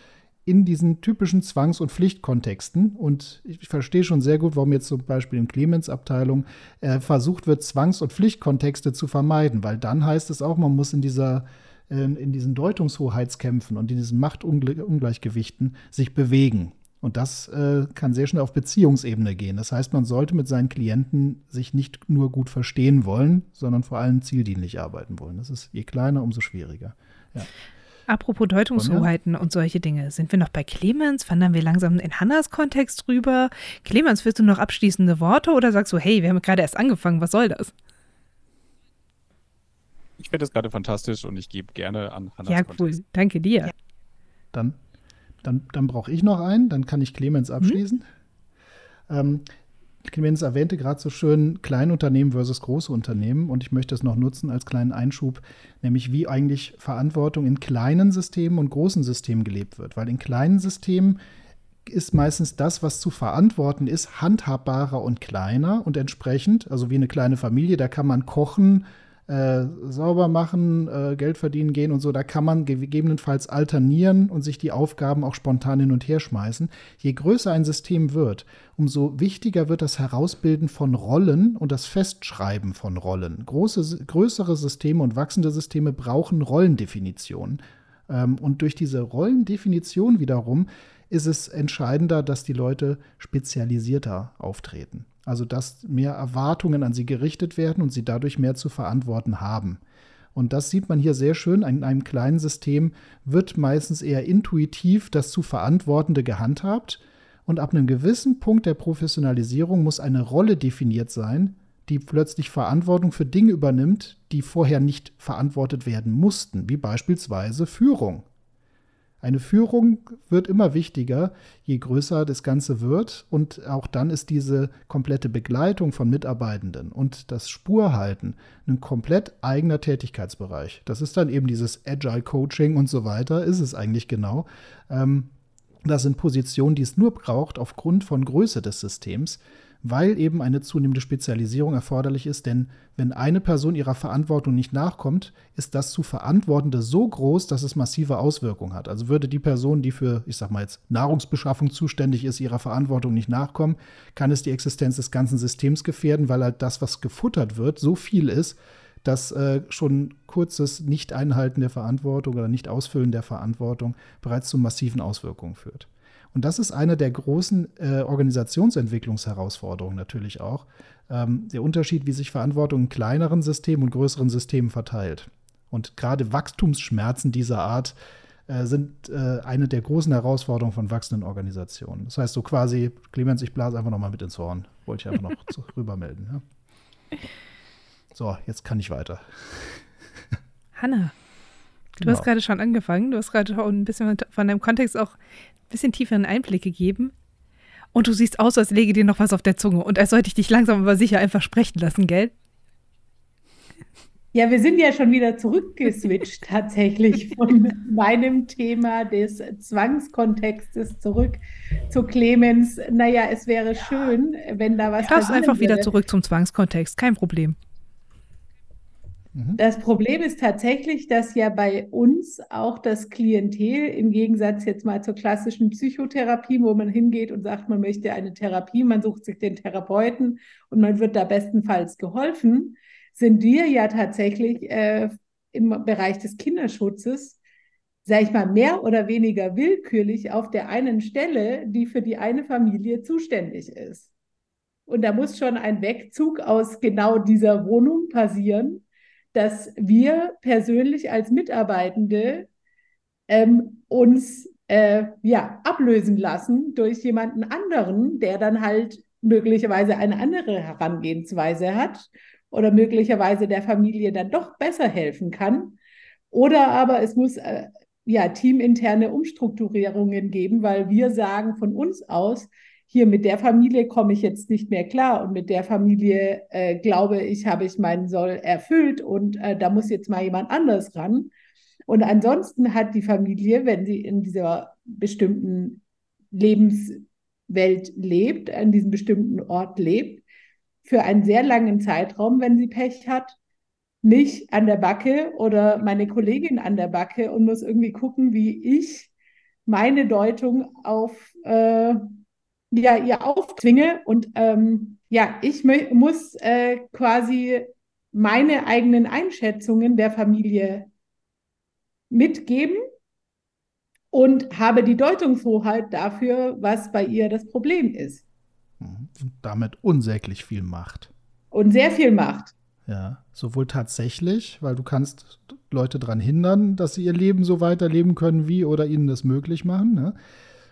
in diesen typischen Zwangs- und Pflichtkontexten. Und ich verstehe schon sehr gut, warum jetzt zum Beispiel in Clemens Abteilung äh, versucht wird, Zwangs- und Pflichtkontexte zu vermeiden, weil dann heißt es auch, man muss in dieser in, diesen Deutungshoheitskämpfen und in diesen Machtungleichgewichten sich bewegen. Und das äh, kann sehr schnell auf Beziehungsebene gehen. Das heißt, man sollte mit seinen Klienten sich nicht nur gut verstehen wollen, sondern vor allem zieldienlich arbeiten wollen. Das ist je kleiner, umso schwieriger. Ja. Apropos Deutungshoheiten und solche Dinge, sind wir noch bei Clemens? Wandern wir langsam in Hannas Kontext rüber? Clemens, willst du noch abschließende Worte oder sagst du, hey, wir haben gerade erst angefangen, was soll das? Ich finde das gerade fantastisch und ich gebe gerne an Hannas Ja, cool. Kontext. Danke dir. Dann, dann, dann brauche ich noch einen, dann kann ich Clemens mhm. abschließen. Mhm. Ähm, Clemens erwähnte gerade so schön Kleinunternehmen versus große Unternehmen und ich möchte es noch nutzen als kleinen Einschub, nämlich wie eigentlich Verantwortung in kleinen Systemen und großen Systemen gelebt wird. Weil in kleinen Systemen ist meistens das, was zu verantworten ist, handhabbarer und kleiner und entsprechend, also wie eine kleine Familie, da kann man kochen, äh, sauber machen, äh, Geld verdienen gehen und so, da kann man gegebenenfalls alternieren und sich die Aufgaben auch spontan hin und her schmeißen. Je größer ein System wird, umso wichtiger wird das Herausbilden von Rollen und das Festschreiben von Rollen. Große, größere Systeme und wachsende Systeme brauchen Rollendefinitionen. Ähm, und durch diese Rollendefinition wiederum ist es entscheidender, dass die Leute spezialisierter auftreten. Also dass mehr Erwartungen an sie gerichtet werden und sie dadurch mehr zu verantworten haben. Und das sieht man hier sehr schön. In einem kleinen System wird meistens eher intuitiv das zu Verantwortende gehandhabt. Und ab einem gewissen Punkt der Professionalisierung muss eine Rolle definiert sein, die plötzlich Verantwortung für Dinge übernimmt, die vorher nicht verantwortet werden mussten, wie beispielsweise Führung. Eine Führung wird immer wichtiger, je größer das Ganze wird. Und auch dann ist diese komplette Begleitung von Mitarbeitenden und das Spurhalten ein komplett eigener Tätigkeitsbereich. Das ist dann eben dieses Agile Coaching und so weiter, ist es eigentlich genau. Ähm, das sind Positionen, die es nur braucht aufgrund von Größe des Systems weil eben eine zunehmende Spezialisierung erforderlich ist. Denn wenn eine Person ihrer Verantwortung nicht nachkommt, ist das zu Verantwortende so groß, dass es massive Auswirkungen hat. Also würde die Person, die für, ich sag mal jetzt, Nahrungsbeschaffung zuständig ist, ihrer Verantwortung nicht nachkommen, kann es die Existenz des ganzen Systems gefährden, weil halt das, was gefuttert wird, so viel ist, dass äh, schon kurzes Nicht-Einhalten der Verantwortung oder Nicht-Ausfüllen der Verantwortung bereits zu massiven Auswirkungen führt. Und das ist eine der großen äh, Organisationsentwicklungsherausforderungen natürlich auch. Ähm, der Unterschied, wie sich Verantwortung in kleineren Systemen und größeren Systemen verteilt. Und gerade Wachstumsschmerzen dieser Art äh, sind äh, eine der großen Herausforderungen von wachsenden Organisationen. Das heißt, so quasi, Clemens, ich blase einfach noch mal mit ins Horn. Wollte ich einfach noch zu, rübermelden. Ja? So, jetzt kann ich weiter. Hanna, du Genau. hast gerade schon angefangen. Du hast gerade schon ein bisschen von deinem Kontext auch bisschen tieferen Einblick gegeben. Und du siehst aus, als läge dir noch was auf der Zunge. Und als sollte ich dich langsam aber sicher einfach sprechen lassen, gell? Ja, wir sind ja schon wieder zurückgeswitcht tatsächlich von meinem Thema des Zwangskontextes zurück zu Clemens. Naja, es wäre schön, wenn da was passieren einfach wieder würde. zurück zum Zwangskontext. Kein Problem. Mhm. Das Problem ist tatsächlich, dass ja bei uns auch das Klientel im Gegensatz jetzt mal zur klassischen Psychotherapie, wo man hingeht und sagt, man möchte eine Therapie, man sucht sich den Therapeuten und man wird da bestenfalls geholfen, sind wir ja tatsächlich äh, im Bereich des Kinderschutzes, sage ich mal, mehr oder weniger willkürlich auf der einen Stelle, die für die eine Familie zuständig ist. Und da muss schon ein Wegzug aus genau dieser Wohnung passieren, dass wir persönlich als Mitarbeitende ähm, uns äh, ja, ablösen lassen durch jemanden anderen, der dann halt möglicherweise eine andere Herangehensweise hat oder möglicherweise der Familie dann doch besser helfen kann. Oder aber es muss äh, ja teaminterne Umstrukturierungen geben, weil wir sagen von uns aus, hier mit der Familie komme ich jetzt nicht mehr klar und mit der Familie äh, glaube ich, habe ich meinen Soll erfüllt und äh, da muss jetzt mal jemand anders ran. Und ansonsten hat die Familie, wenn sie in dieser bestimmten Lebenswelt lebt, an diesem bestimmten Ort lebt, für einen sehr langen Zeitraum, wenn sie Pech hat, mich an der Backe oder meine Kollegin an der Backe und muss irgendwie gucken, wie ich meine Deutung auf äh, ja, ihr aufzwinge. Und ähm, ja, ich muss äh, quasi meine eigenen Einschätzungen der Familie mitgeben und habe die Deutungshoheit dafür, was bei ihr das Problem ist. Mhm. Und damit unsäglich viel Macht. Und sehr viel Macht. Ja, sowohl tatsächlich, weil du kannst Leute daran hindern, dass sie ihr Leben so weiterleben können wie oder ihnen das möglich machen. Ne?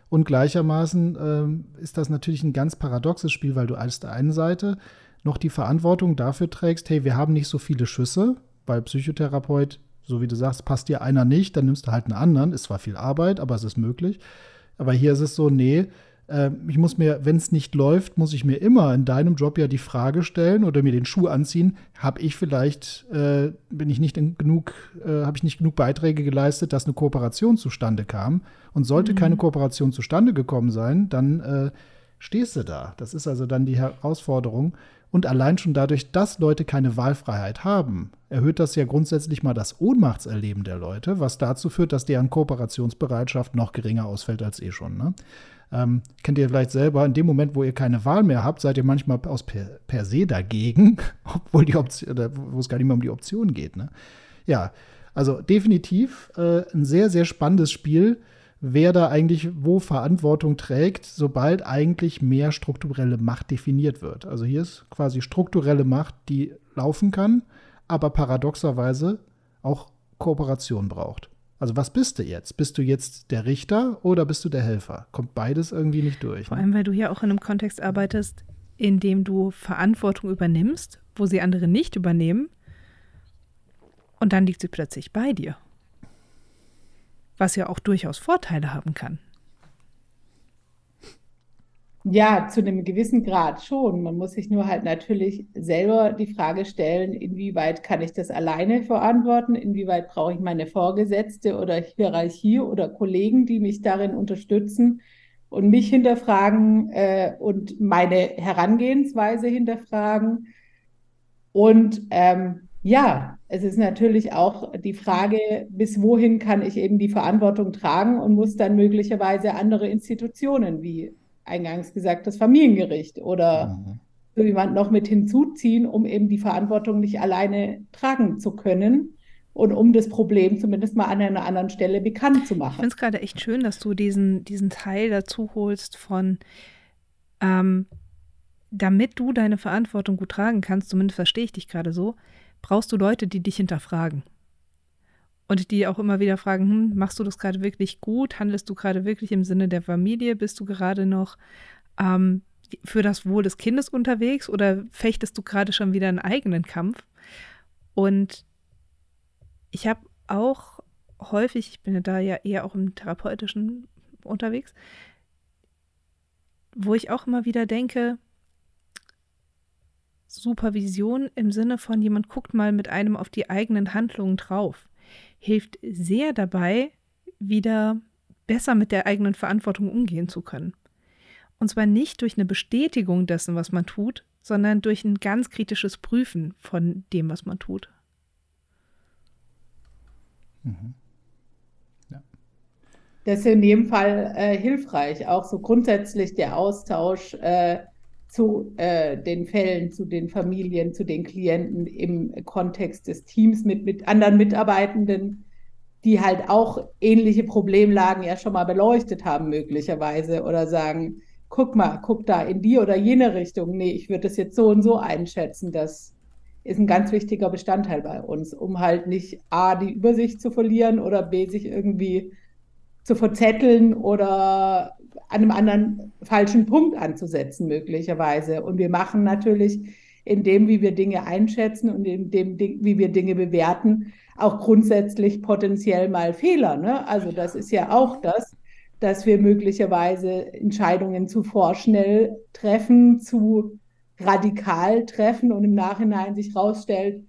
Und gleichermaßen ähm, ist das natürlich ein ganz paradoxes Spiel, weil du auf der einen Seite noch die Verantwortung dafür trägst, hey, wir haben nicht so viele Schüsse, weil Psychotherapeut, so wie du sagst, passt dir einer nicht, dann nimmst du halt einen anderen. Ist zwar viel Arbeit, aber es ist möglich. Aber hier ist es so, nee, äh, ich muss mir, wenn es nicht läuft, muss ich mir immer in deinem Job ja die Frage stellen oder mir den Schuh anziehen, habe ich vielleicht, äh, bin ich nicht genug, äh, habe ich nicht genug Beiträge geleistet, dass eine Kooperation zustande kam. Und sollte keine Kooperation zustande gekommen sein, dann äh, stehst du da. Das ist also dann die Herausforderung. Und allein schon dadurch, dass Leute keine Wahlfreiheit haben, erhöht das ja grundsätzlich mal das Ohnmachtserleben der Leute, was dazu führt, dass deren Kooperationsbereitschaft noch geringer ausfällt als eh schon. Ne? Ähm, kennt ihr vielleicht selber, in dem Moment, wo ihr keine Wahl mehr habt, seid ihr manchmal aus per, per se dagegen, obwohl die Option, wo es gar nicht mehr um die Option geht. Ne? Ja, also definitiv äh, ein sehr, sehr spannendes Spiel, wer da eigentlich wo Verantwortung trägt, sobald eigentlich mehr strukturelle Macht definiert wird. Also hier ist quasi strukturelle Macht, die laufen kann, aber paradoxerweise auch Kooperation braucht. Also was bist du jetzt? Bist du jetzt der Richter oder bist du der Helfer? Kommt beides irgendwie nicht durch. Vor Ne? allem, weil du hier auch in einem Kontext arbeitest, in dem du Verantwortung übernimmst, wo sie andere nicht übernehmen. Und dann liegt sie plötzlich bei dir. Was ja auch durchaus Vorteile haben kann. Ja, zu einem gewissen Grad schon. Man muss sich nur halt natürlich selber die Frage stellen, inwieweit kann ich das alleine verantworten? Inwieweit brauche ich meine Vorgesetzte oder Hierarchie oder Kollegen, die mich darin unterstützen und mich hinterfragen äh, und meine Herangehensweise hinterfragen? Und ähm, ja, es ist natürlich auch die Frage, bis wohin kann ich eben die Verantwortung tragen und muss dann möglicherweise andere Institutionen wie eingangs gesagt, das Familiengericht oder Mhm. so jemand noch mit hinzuziehen, um eben die Verantwortung nicht alleine tragen zu können und um das Problem zumindest mal an einer anderen Stelle bekannt zu Ich machen. finde es gerade echt schön, dass du diesen, diesen Teil dazu holst von, ähm, damit du deine Verantwortung gut tragen kannst, zumindest verstehe ich dich gerade so, brauchst du Leute, die dich hinterfragen. Und die auch immer wieder fragen, hm, machst du das gerade wirklich gut? Handelst du gerade wirklich im Sinne der Familie? Bist du gerade noch ähm, für das Wohl des Kindes unterwegs oder fechtest du gerade schon wieder einen eigenen Kampf? Und ich habe auch häufig, ich bin ja da ja eher auch im therapeutischen unterwegs, wo ich auch immer wieder denke, Supervision im Sinne von jemand guckt mal mit einem auf die eigenen Handlungen drauf hilft sehr dabei, wieder besser mit der eigenen Verantwortung umgehen zu können. Und zwar nicht durch eine Bestätigung dessen, was man tut, sondern durch ein ganz kritisches Prüfen von dem, was man tut. Mhm. Ja. Das ist in jedem Fall äh, hilfreich, auch so grundsätzlich der Austausch äh, zu äh, den Fällen, zu den Familien, zu den Klienten im Kontext des Teams mit, mit anderen Mitarbeitenden, die halt auch ähnliche Problemlagen ja schon mal beleuchtet haben, möglicherweise, oder sagen, guck mal, guck da in die oder jene Richtung. Nee, ich würde das jetzt so und so einschätzen. Das ist ein ganz wichtiger Bestandteil bei uns, um halt nicht A, die Übersicht zu verlieren oder B, sich irgendwie zu verzetteln oder an einem anderen falschen Punkt anzusetzen, möglicherweise. Und wir machen natürlich in dem, wie wir Dinge einschätzen und in dem, wie wir Dinge bewerten, auch grundsätzlich potenziell mal Fehler. Ne? Also das ist ja auch das, dass wir möglicherweise Entscheidungen zu vorschnell treffen, zu radikal treffen und im Nachhinein sich rausstellt,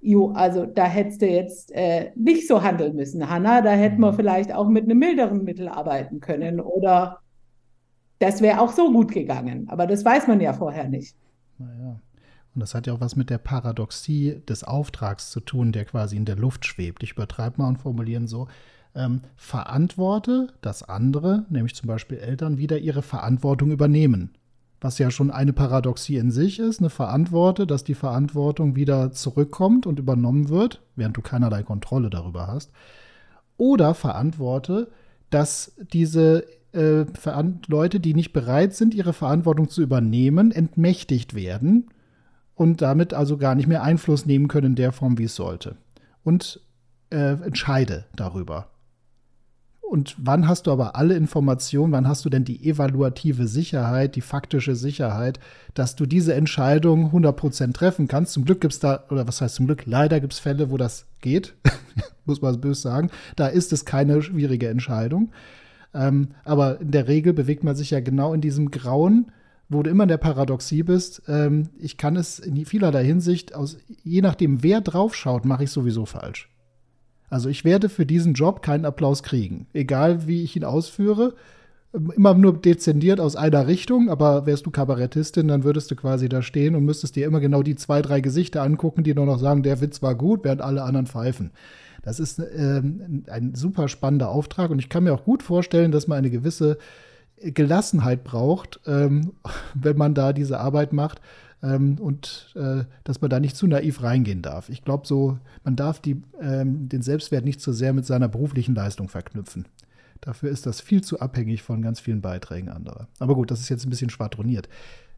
jo, also da hättest du jetzt äh, nicht so handeln müssen, Hanna, da hätten wir mhm. vielleicht auch mit einem milderen Mittel arbeiten können oder das wäre auch so gut gegangen. Aber das weiß man ja vorher nicht. Naja. Und das hat ja auch was mit der Paradoxie des Auftrags zu tun, der quasi in der Luft schwebt. Ich übertreibe mal und formulieren so. Ähm, verantworte, dass andere, nämlich zum Beispiel Eltern, wieder ihre Verantwortung übernehmen. Was ja schon eine Paradoxie in sich ist, eine Verantworte, dass die Verantwortung wieder zurückkommt und übernommen wird, während du keinerlei Kontrolle darüber hast. Oder verantworte, dass diese äh, Leute, die nicht bereit sind, ihre Verantwortung zu übernehmen, entmächtigt werden und damit also gar nicht mehr Einfluss nehmen können in der Form, wie es sollte. Und äh, entscheide darüber. Und wann hast du aber alle Informationen, wann hast du denn die evaluative Sicherheit, die faktische Sicherheit, dass du diese Entscheidung 100% treffen kannst? Zum Glück gibt es da, oder was heißt zum Glück, leider gibt es Fälle, wo das geht, muss man böse sagen. Da ist es keine schwierige Entscheidung. Ähm, aber in der Regel bewegt man sich ja genau in diesem Grauen, wo du immer in der Paradoxie bist. Ähm, ich kann es in vielerlei Hinsicht, aus, je nachdem, wer draufschaut, mache ich sowieso falsch. Also ich werde für diesen Job keinen Applaus kriegen, egal wie ich ihn ausführe. Immer nur dezendiert aus einer Richtung, aber wärst du Kabarettistin, dann würdest du quasi da stehen und müsstest dir immer genau die zwei, drei Gesichter angucken, die nur noch sagen, der Witz war gut, während alle anderen pfeifen. Das ist ähm, ein super spannender Auftrag und ich kann mir auch gut vorstellen, dass man eine gewisse Gelassenheit braucht, ähm, wenn man da diese Arbeit macht ähm, und äh, dass man da nicht zu naiv reingehen darf. Ich glaube so, man darf die, ähm, den Selbstwert nicht zu sehr mit seiner beruflichen Leistung verknüpfen. Dafür ist das viel zu abhängig von ganz vielen Beiträgen anderer. Aber gut, das ist jetzt ein bisschen schwadroniert.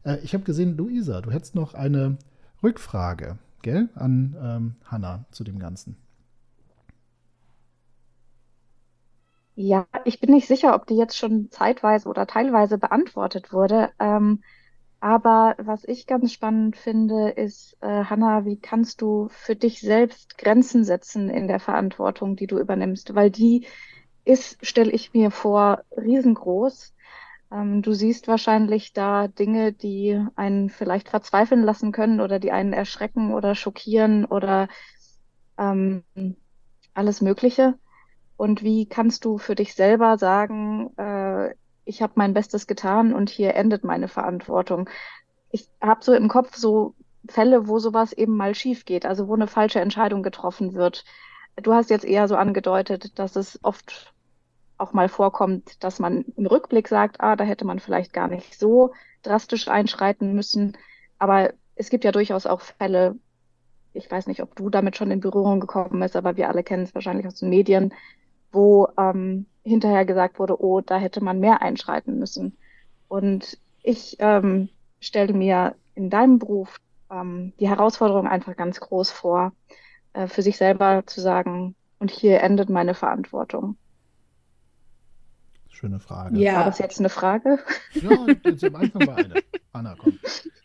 Äh, ich habe gesehen, Luisa, du hättest noch eine Rückfrage, gell, an ähm, Hanna zu dem Ganzen. Ja, ich bin nicht sicher, ob die jetzt schon zeitweise oder teilweise beantwortet wurde. Ähm, aber was ich ganz spannend finde, ist, äh, Hanna, wie kannst du für dich selbst Grenzen setzen in der Verantwortung, die du übernimmst? Weil die ist, stelle ich mir vor, riesengroß. Ähm, du siehst wahrscheinlich da Dinge, die einen vielleicht verzweifeln lassen können oder die einen erschrecken oder schockieren oder ähm, alles Mögliche. Und wie kannst du für dich selber sagen, äh, ich habe mein Bestes getan und hier endet meine Verantwortung? Ich habe so im Kopf so Fälle, wo sowas eben mal schief geht, also wo eine falsche Entscheidung getroffen wird. Du hast jetzt eher so angedeutet, dass es oft auch mal vorkommt, dass man im Rückblick sagt, ah, da hätte man vielleicht gar nicht so drastisch einschreiten müssen. Aber es gibt ja durchaus auch Fälle, ich weiß nicht, ob du damit schon in Berührung gekommen bist, aber wir alle kennen es wahrscheinlich aus den Medien, wo ähm, hinterher gesagt wurde, oh, da hätte man mehr einschreiten müssen. Und ich ähm, stelle mir in deinem Beruf ähm, die Herausforderung einfach ganz groß vor, äh, für sich selber zu sagen, Und hier endet meine Verantwortung. Schöne Frage. Ja. War das jetzt eine Frage? Ja, jetzt am Anfang war eine. Anna, komm.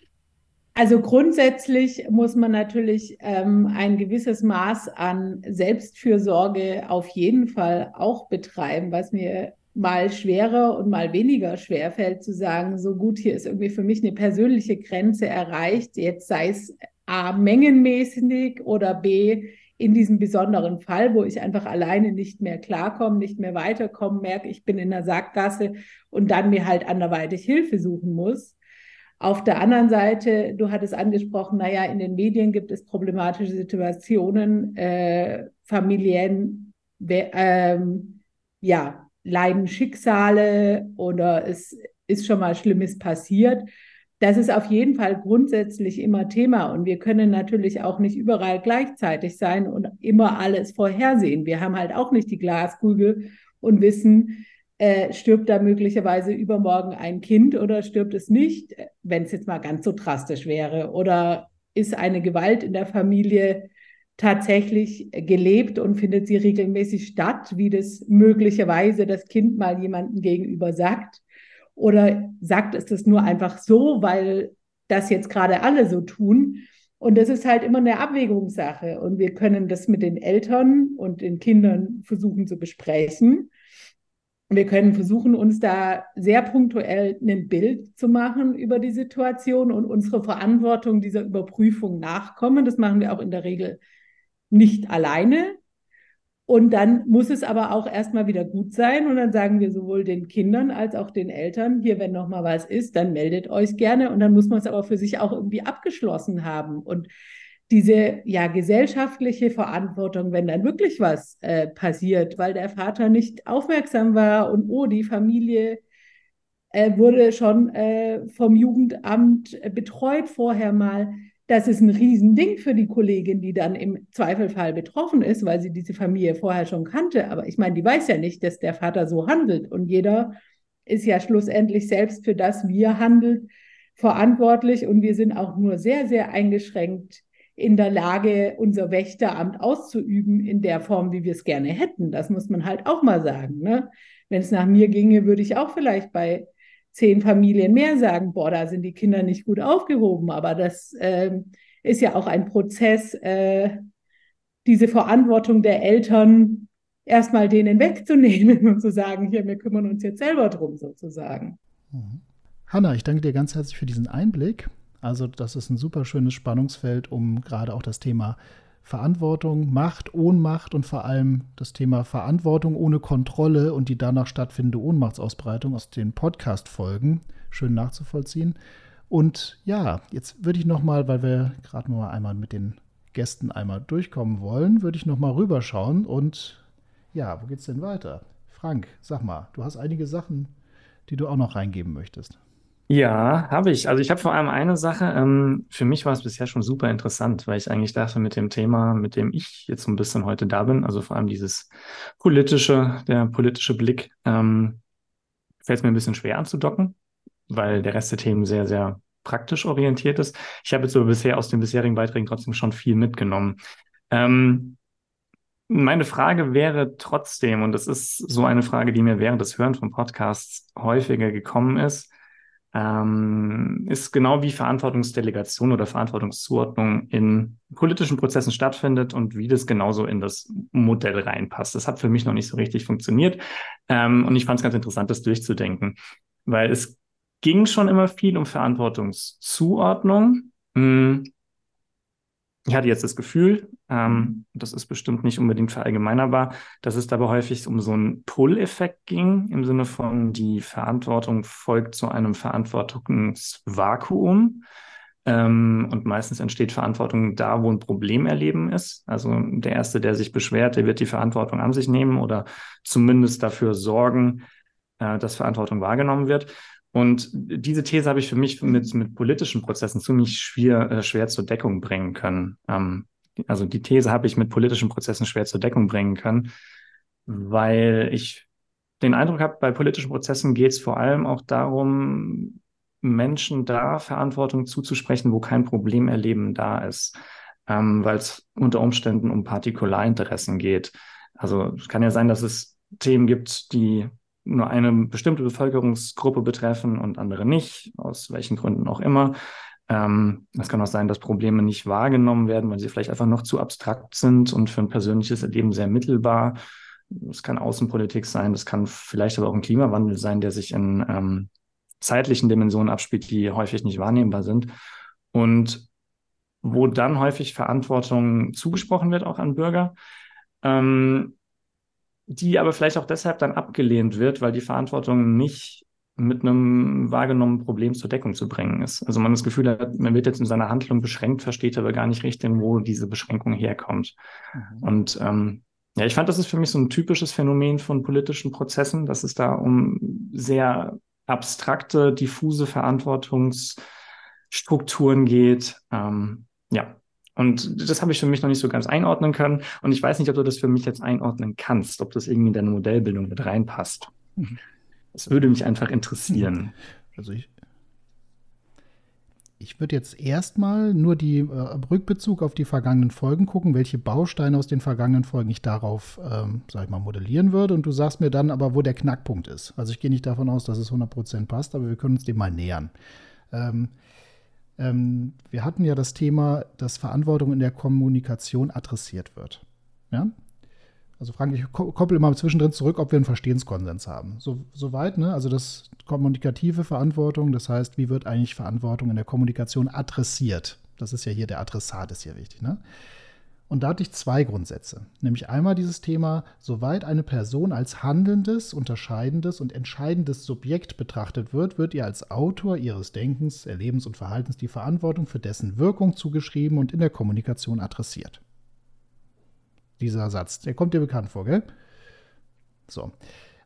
Also grundsätzlich muss man natürlich ähm, ein gewisses Maß an Selbstfürsorge auf jeden Fall auch betreiben, was mir mal schwerer und mal weniger schwer fällt zu sagen, so gut, hier ist irgendwie für mich eine persönliche Grenze erreicht, jetzt sei es A, mengenmäßig oder B, in diesem besonderen Fall, wo ich einfach alleine nicht mehr klarkomme, nicht mehr weiterkomme, merke, ich bin in der Sackgasse und dann mir halt anderweitig Hilfe suchen muss. Auf der anderen Seite, du hattest angesprochen, naja, in den Medien gibt es problematische Situationen, äh, Familien, ähm, ja, leiden Schicksale oder es ist schon mal Schlimmes passiert. Das ist auf jeden Fall grundsätzlich immer Thema und wir können natürlich auch nicht überall gleichzeitig sein und immer alles vorhersehen. Wir haben halt auch nicht die Glaskugel und wissen, äh, stirbt da möglicherweise übermorgen ein Kind oder stirbt es nicht, wenn es jetzt mal ganz so drastisch wäre? Oder ist eine Gewalt in der Familie tatsächlich gelebt und findet sie regelmäßig statt, wie das möglicherweise das Kind mal jemandem gegenüber sagt? Oder sagt es das nur einfach so, weil das jetzt gerade alle so tun? Und das ist halt immer eine Abwägungssache. Und wir können das mit den Eltern und den Kindern versuchen zu besprechen. Wir können versuchen, uns da sehr punktuell ein Bild zu machen über die Situation und unsere Verantwortung dieser Überprüfung nachkommen. Das machen wir auch in der Regel nicht alleine. Und dann muss es aber auch erstmal wieder gut sein. Und dann sagen wir sowohl den Kindern als auch den Eltern, hier, wenn noch mal was ist, dann meldet euch gerne. Und dann muss man es aber für sich auch irgendwie abgeschlossen haben. Und diese ja gesellschaftliche Verantwortung, wenn dann wirklich was äh, passiert, weil der Vater nicht aufmerksam war und oh, die Familie äh, wurde schon äh, vom Jugendamt betreut vorher mal. Das ist ein Riesending für die Kollegin, die dann im Zweifelfall betroffen ist, weil sie diese Familie vorher schon kannte. Aber ich meine, die weiß ja nicht, dass der Vater so handelt. Und jeder ist ja schlussendlich selbst für das, wie er handelt, verantwortlich. Und wir sind auch nur sehr, sehr eingeschränkt in der Lage, unser Wächteramt auszuüben in der Form, wie wir es gerne hätten. Das muss man halt auch mal sagen. Ne? Wenn es nach mir ginge, würde ich auch vielleicht bei zehn Familien mehr sagen, boah, da sind die Kinder nicht gut aufgehoben. Aber das äh, ist ja auch ein Prozess, äh, diese Verantwortung der Eltern erstmal denen wegzunehmen und zu sagen, hier, wir kümmern uns jetzt selber drum sozusagen. Mhm. Hanna, ich danke dir ganz herzlich für diesen Einblick. Also das ist ein super schönes Spannungsfeld, um gerade auch das Thema Verantwortung, Macht, Ohnmacht und vor allem das Thema Verantwortung ohne Kontrolle und die danach stattfindende Ohnmachtsausbreitung aus den Podcast-Folgen schön nachzuvollziehen. Und ja, jetzt würde ich nochmal, weil wir gerade mal einmal mit den Gästen einmal durchkommen wollen, würde ich nochmal rüberschauen und ja, wo geht's denn weiter? Frank, sag mal, du hast einige Sachen, die du auch noch reingeben möchtest. Ja, habe ich. Also ich habe vor allem eine Sache. Ähm, für mich war es bisher schon super interessant, weil ich eigentlich dachte, mit dem Thema, mit dem ich jetzt so ein bisschen heute da bin, also vor allem dieses politische, der politische Blick, ähm, fällt es mir ein bisschen schwer anzudocken, weil der Rest der Themen sehr, sehr praktisch orientiert ist. Ich habe jetzt aber bisher aus den bisherigen Beiträgen trotzdem schon viel mitgenommen. Ähm, meine Frage wäre trotzdem, und das ist so eine Frage, die mir während des Hören von Podcasts häufiger gekommen ist, ähm, ist genau wie Verantwortungsdelegation oder Verantwortungszuordnung in politischen Prozessen stattfindet und wie das genauso in das Modell reinpasst. Das hat für mich noch nicht so richtig funktioniert ähm, und ich fand es ganz interessant, das durchzudenken, weil es ging schon immer viel um Verantwortungszuordnung. Hm, ich hatte jetzt das Gefühl, ähm, das ist bestimmt nicht unbedingt verallgemeinerbar, dass es dabei häufig um so einen Pull-Effekt ging, im Sinne von die Verantwortung folgt zu einem Verantwortungsvakuum. Ähm, und meistens entsteht Verantwortung da, wo ein Problem erleben ist. Also der Erste, der sich beschwert, der wird die Verantwortung an sich nehmen oder zumindest dafür sorgen, äh, dass Verantwortung wahrgenommen wird. Und diese These habe ich für mich mit, mit politischen Prozessen ziemlich schwer, äh, schwer zur Deckung bringen können. Ähm, also die These habe ich mit politischen Prozessen schwer zur Deckung bringen können, weil ich den Eindruck habe, bei politischen Prozessen geht es vor allem auch darum, Menschen da Verantwortung zuzusprechen, wo kein Problem erleben da ist, ähm, weil es unter Umständen um Partikularinteressen geht. Also es kann ja sein, dass es Themen gibt, die nur eine bestimmte Bevölkerungsgruppe betreffen und andere nicht, aus welchen Gründen auch immer. Ähm, es kann auch sein, dass Probleme nicht wahrgenommen werden, weil sie vielleicht einfach noch zu abstrakt sind und für ein persönliches Erleben sehr mittelbar. Es kann Außenpolitik sein, das kann vielleicht aber auch ein Klimawandel sein, der sich in ähm, zeitlichen Dimensionen abspielt, die häufig nicht wahrnehmbar sind. Und wo dann häufig Verantwortung zugesprochen wird, auch an Bürger, ähm, die aber vielleicht auch deshalb dann abgelehnt wird, weil die Verantwortung nicht mit einem wahrgenommenen Problem zur Deckung zu bringen ist. Also man das Gefühl hat, man wird jetzt in seiner Handlung beschränkt, versteht aber gar nicht richtig, wo diese Beschränkung herkommt. Mhm. Und ähm, ja, ich fand, das ist für mich so ein typisches Phänomen von politischen Prozessen, dass es da um sehr abstrakte, diffuse Verantwortungsstrukturen geht. Ähm, ja, und das habe ich für mich noch nicht so ganz einordnen können. Und ich weiß nicht, ob du das für mich jetzt einordnen kannst, ob das irgendwie in deine Modellbildung mit reinpasst. Mhm. Das würde mich einfach interessieren. Also ich, ich würde jetzt erstmal nur die äh, Rückbezug auf die vergangenen Folgen gucken, welche Bausteine aus den vergangenen Folgen ich darauf, ähm, sag ich mal, modellieren würde. Und du sagst mir dann aber, wo der Knackpunkt ist. Also ich gehe nicht davon aus, dass es 100% passt, aber wir können uns dem mal nähern. Ähm, ähm, wir hatten ja das Thema, dass Verantwortung in der Kommunikation adressiert wird. Ja? Also Frank, ich koppel immer zwischendrin zurück, ob wir einen Verstehenskonsens haben. So, soweit, ne? Also das kommunikative Verantwortung, das heißt, wie wird eigentlich Verantwortung in der Kommunikation adressiert? Das ist ja hier der Adressat, ist hier wichtig, ne? Und da hatte ich zwei Grundsätze. Nämlich einmal dieses Thema, soweit eine Person als handelndes, unterscheidendes und entscheidendes Subjekt betrachtet wird, wird ihr als Autor ihres Denkens, Erlebens und Verhaltens die Verantwortung für dessen Wirkung zugeschrieben und in der Kommunikation adressiert dieser Satz. Der kommt dir bekannt vor, gell? So.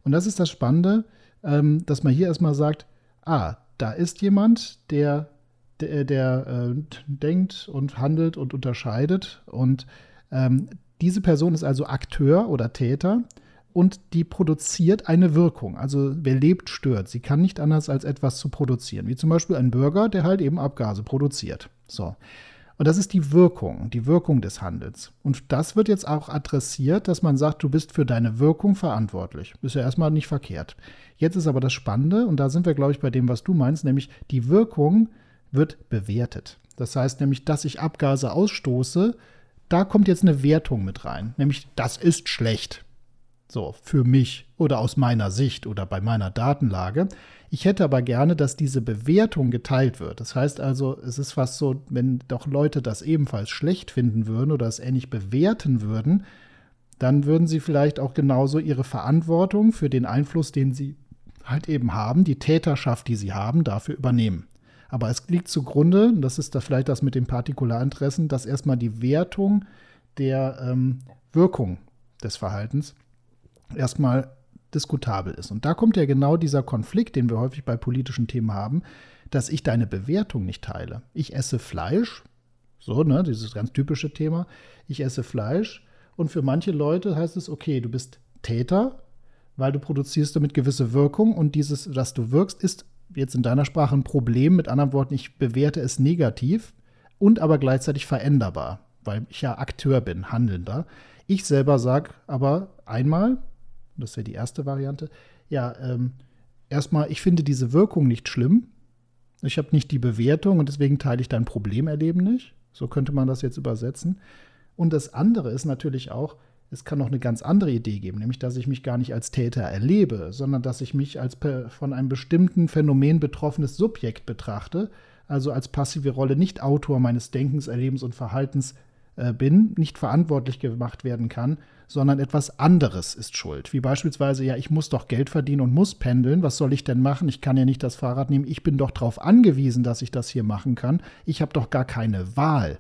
Und das ist das Spannende, ähm, dass man hier erstmal sagt, ah, da ist jemand, der, der, der äh, denkt und handelt und unterscheidet. Und ähm, diese Person ist also Akteur oder Täter und die produziert eine Wirkung. Also wer lebt, stört. Sie kann nicht anders als etwas zu produzieren. Wie zum Beispiel ein Bürger, der halt eben Abgase produziert. So. Und das ist die Wirkung, die Wirkung des Handels. Und das wird jetzt auch adressiert, dass man sagt, du bist für deine Wirkung verantwortlich. Ist ja erstmal nicht verkehrt. Jetzt ist aber das Spannende, und da sind wir, glaube ich, bei dem, was du meinst, nämlich die Wirkung wird bewertet. Das heißt nämlich, dass ich Abgase ausstoße, da kommt jetzt eine Wertung mit rein. Nämlich, das ist schlecht. So, für mich oder aus meiner Sicht oder bei meiner Datenlage. Ich hätte aber gerne, dass diese Bewertung geteilt wird. Das heißt also, es ist fast so, wenn doch Leute das ebenfalls schlecht finden würden oder es ähnlich bewerten würden, dann würden sie vielleicht auch genauso ihre Verantwortung für den Einfluss, den sie halt eben haben, die Täterschaft, die sie haben, dafür übernehmen. Aber es liegt zugrunde, und das ist da vielleicht das mit den Partikularinteressen, dass erstmal die Wertung der ähm, Wirkung des Verhaltens erstmal diskutabel ist. Und da kommt ja genau dieser Konflikt, den wir häufig bei politischen Themen haben, dass ich deine Bewertung nicht teile. Ich esse Fleisch, so, ne, dieses ganz typische Thema. Ich esse Fleisch und für manche Leute heißt es, okay, du bist Täter, weil du produzierst damit gewisse Wirkung und dieses, dass du wirkst, ist jetzt in deiner Sprache ein Problem. Mit anderen Worten, ich bewerte es negativ und aber gleichzeitig veränderbar, weil ich ja Akteur bin, Handelnder. Ich selber sage aber einmal, das wäre die erste Variante. Ja, ähm, erstmal, ich finde diese Wirkung nicht schlimm. Ich habe nicht die Bewertung und deswegen teile ich dein Problemerleben nicht. So könnte man das jetzt übersetzen. Und das andere ist natürlich auch, es kann noch eine ganz andere Idee geben, nämlich dass ich mich gar nicht als Täter erlebe, sondern dass ich mich als von einem bestimmten Phänomen betroffenes Subjekt betrachte, also als passive Rolle nicht Autor meines Denkens, Erlebens und Verhaltens äh, bin, nicht verantwortlich gemacht werden kann, sondern etwas anderes ist schuld. Wie beispielsweise, ja, ich muss doch Geld verdienen und muss pendeln. Was soll ich denn machen? Ich kann ja nicht das Fahrrad nehmen. Ich bin doch darauf angewiesen, dass ich das hier machen kann. Ich habe doch gar keine Wahl.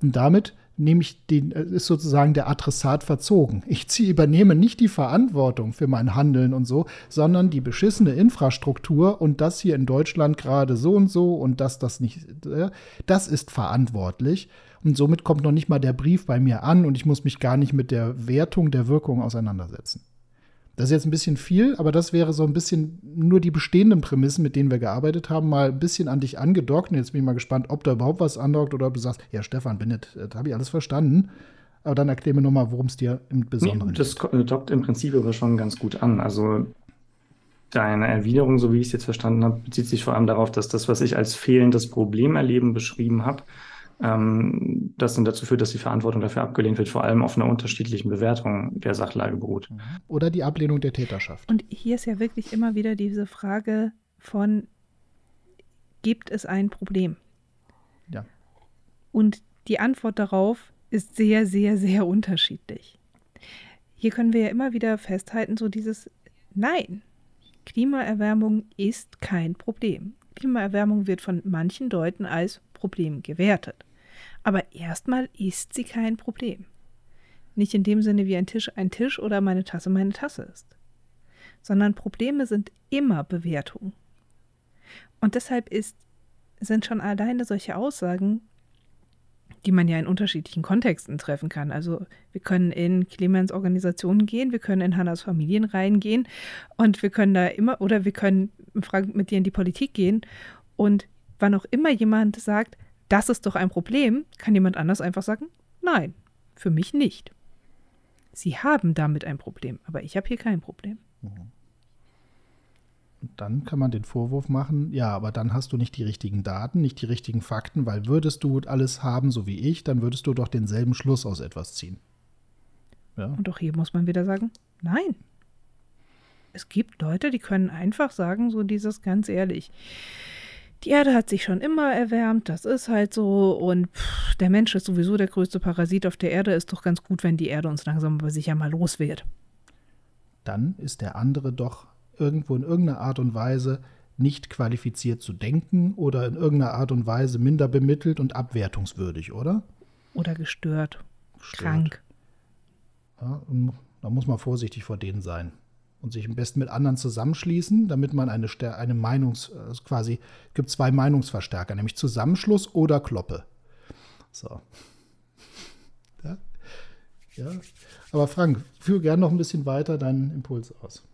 Und damit nehme ich den, äh, ist sozusagen der Adressat verzogen. Ich ziehe, übernehme nicht die Verantwortung für mein Handeln und so, sondern die beschissene Infrastruktur und das hier in Deutschland gerade so und so und das, das nicht, äh, das ist verantwortlich. Und somit kommt noch nicht mal der Brief bei mir an und ich muss mich gar nicht mit der Wertung der Wirkung auseinandersetzen. Das ist jetzt ein bisschen viel, aber das wäre so ein bisschen nur die bestehenden Prämissen, mit denen wir gearbeitet haben, mal ein bisschen an dich angedockt. Und jetzt bin ich mal gespannt, ob da überhaupt was andockt oder ob du sagst, ja, Stefan, Bennett, das habe ich alles verstanden. Aber dann erklär mir nochmal, worum es dir im Besonderen geht. Das dockt im Prinzip aber schon ganz gut an. Also deine Erwiderung, so wie ich es jetzt verstanden habe, bezieht sich vor allem darauf, dass das, was ich als fehlendes Problemerleben beschrieben habe, ähm, das dann dazu führt, dass die Verantwortung dafür abgelehnt wird, vor allem auf einer unterschiedlichen Bewertung der Sachlage beruht. Mhm. Oder die Ablehnung der Täterschaft. Und hier ist ja wirklich immer wieder diese Frage von, gibt es ein Problem? Ja. Und die Antwort darauf ist sehr, sehr, sehr unterschiedlich. Hier können wir ja immer wieder festhalten, so dieses Nein, Klimaerwärmung ist kein Problem. Klimaerwärmung wird von manchen Leuten als Problem gewertet. Aber erstmal ist sie kein Problem. Nicht in dem Sinne, wie ein Tisch ein Tisch oder meine Tasse meine Tasse ist. Sondern Probleme sind immer Bewertungen. Und deshalb ist, sind schon alleine solche Aussagen, die man ja in unterschiedlichen Kontexten treffen kann. Also wir können in Clemens Organisationen gehen, wir können in Hannas Familienreihen gehen und wir können da immer, oder wir können mit dir in die Politik gehen und wann auch immer jemand sagt, das ist doch ein Problem, kann jemand anders einfach sagen, nein, für mich nicht. Sie haben damit ein Problem, aber ich habe hier kein Problem. Mhm. Und dann kann man den Vorwurf machen, ja, aber dann hast du nicht die richtigen Daten, nicht die richtigen Fakten, weil würdest du alles haben, so wie ich, dann würdest du doch denselben Schluss aus etwas ziehen. Ja. Und auch hier muss man wieder sagen, nein. Es gibt Leute, die können einfach sagen, so dieses ganz ehrlich, die Erde hat sich schon immer erwärmt, das ist halt so. Und pff, der Mensch ist sowieso der größte Parasit auf der Erde. Ist doch ganz gut, wenn die Erde uns langsam aber sicher mal los wird. Dann ist der andere doch irgendwo in irgendeiner Art und Weise nicht qualifiziert zu denken oder in irgendeiner Art und Weise minder bemittelt und abwertungswürdig, oder? Oder gestört, gestört. krank. Ja, da muss man vorsichtig vor denen sein und sich am besten mit anderen zusammenschließen, damit man eine, eine Meinungs, äh, quasi, gibt zwei Meinungsverstärker, nämlich Zusammenschluss oder Kloppe. So. Ja? ja. Aber Frank, führe gerne noch ein bisschen weiter deinen Impuls aus.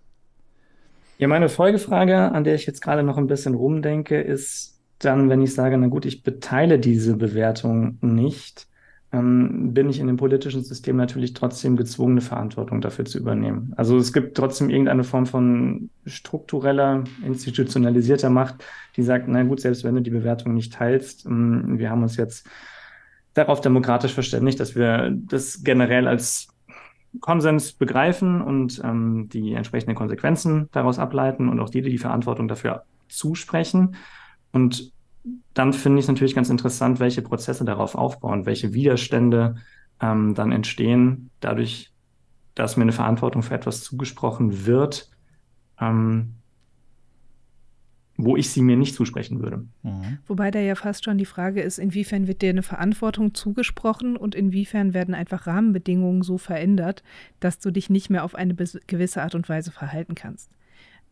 Ja, meine Folgefrage, an der ich jetzt gerade noch ein bisschen rumdenke, ist dann, wenn ich sage, na gut, ich beteile diese Bewertung nicht, ähm, bin ich in dem politischen System natürlich trotzdem gezwungen, eine Verantwortung dafür zu übernehmen. Also es gibt trotzdem irgendeine Form von struktureller, institutionalisierter Macht, die sagt, na gut, selbst wenn du die Bewertung nicht teilst, ähm, wir haben uns jetzt darauf demokratisch verständigt, dass wir das generell als Konsens begreifen und ähm, die entsprechenden Konsequenzen daraus ableiten und auch die, die die Verantwortung dafür zusprechen. Und dann finde ich es natürlich ganz interessant, welche Prozesse darauf aufbauen, welche Widerstände ähm, dann entstehen, dadurch, dass mir eine Verantwortung für etwas zugesprochen wird, ähm, wo ich sie mir nicht zusprechen würde. Mhm. Wobei da ja fast schon die Frage ist, inwiefern wird dir eine Verantwortung zugesprochen und inwiefern werden einfach Rahmenbedingungen so verändert, dass du dich nicht mehr auf eine gewisse Art und Weise verhalten kannst.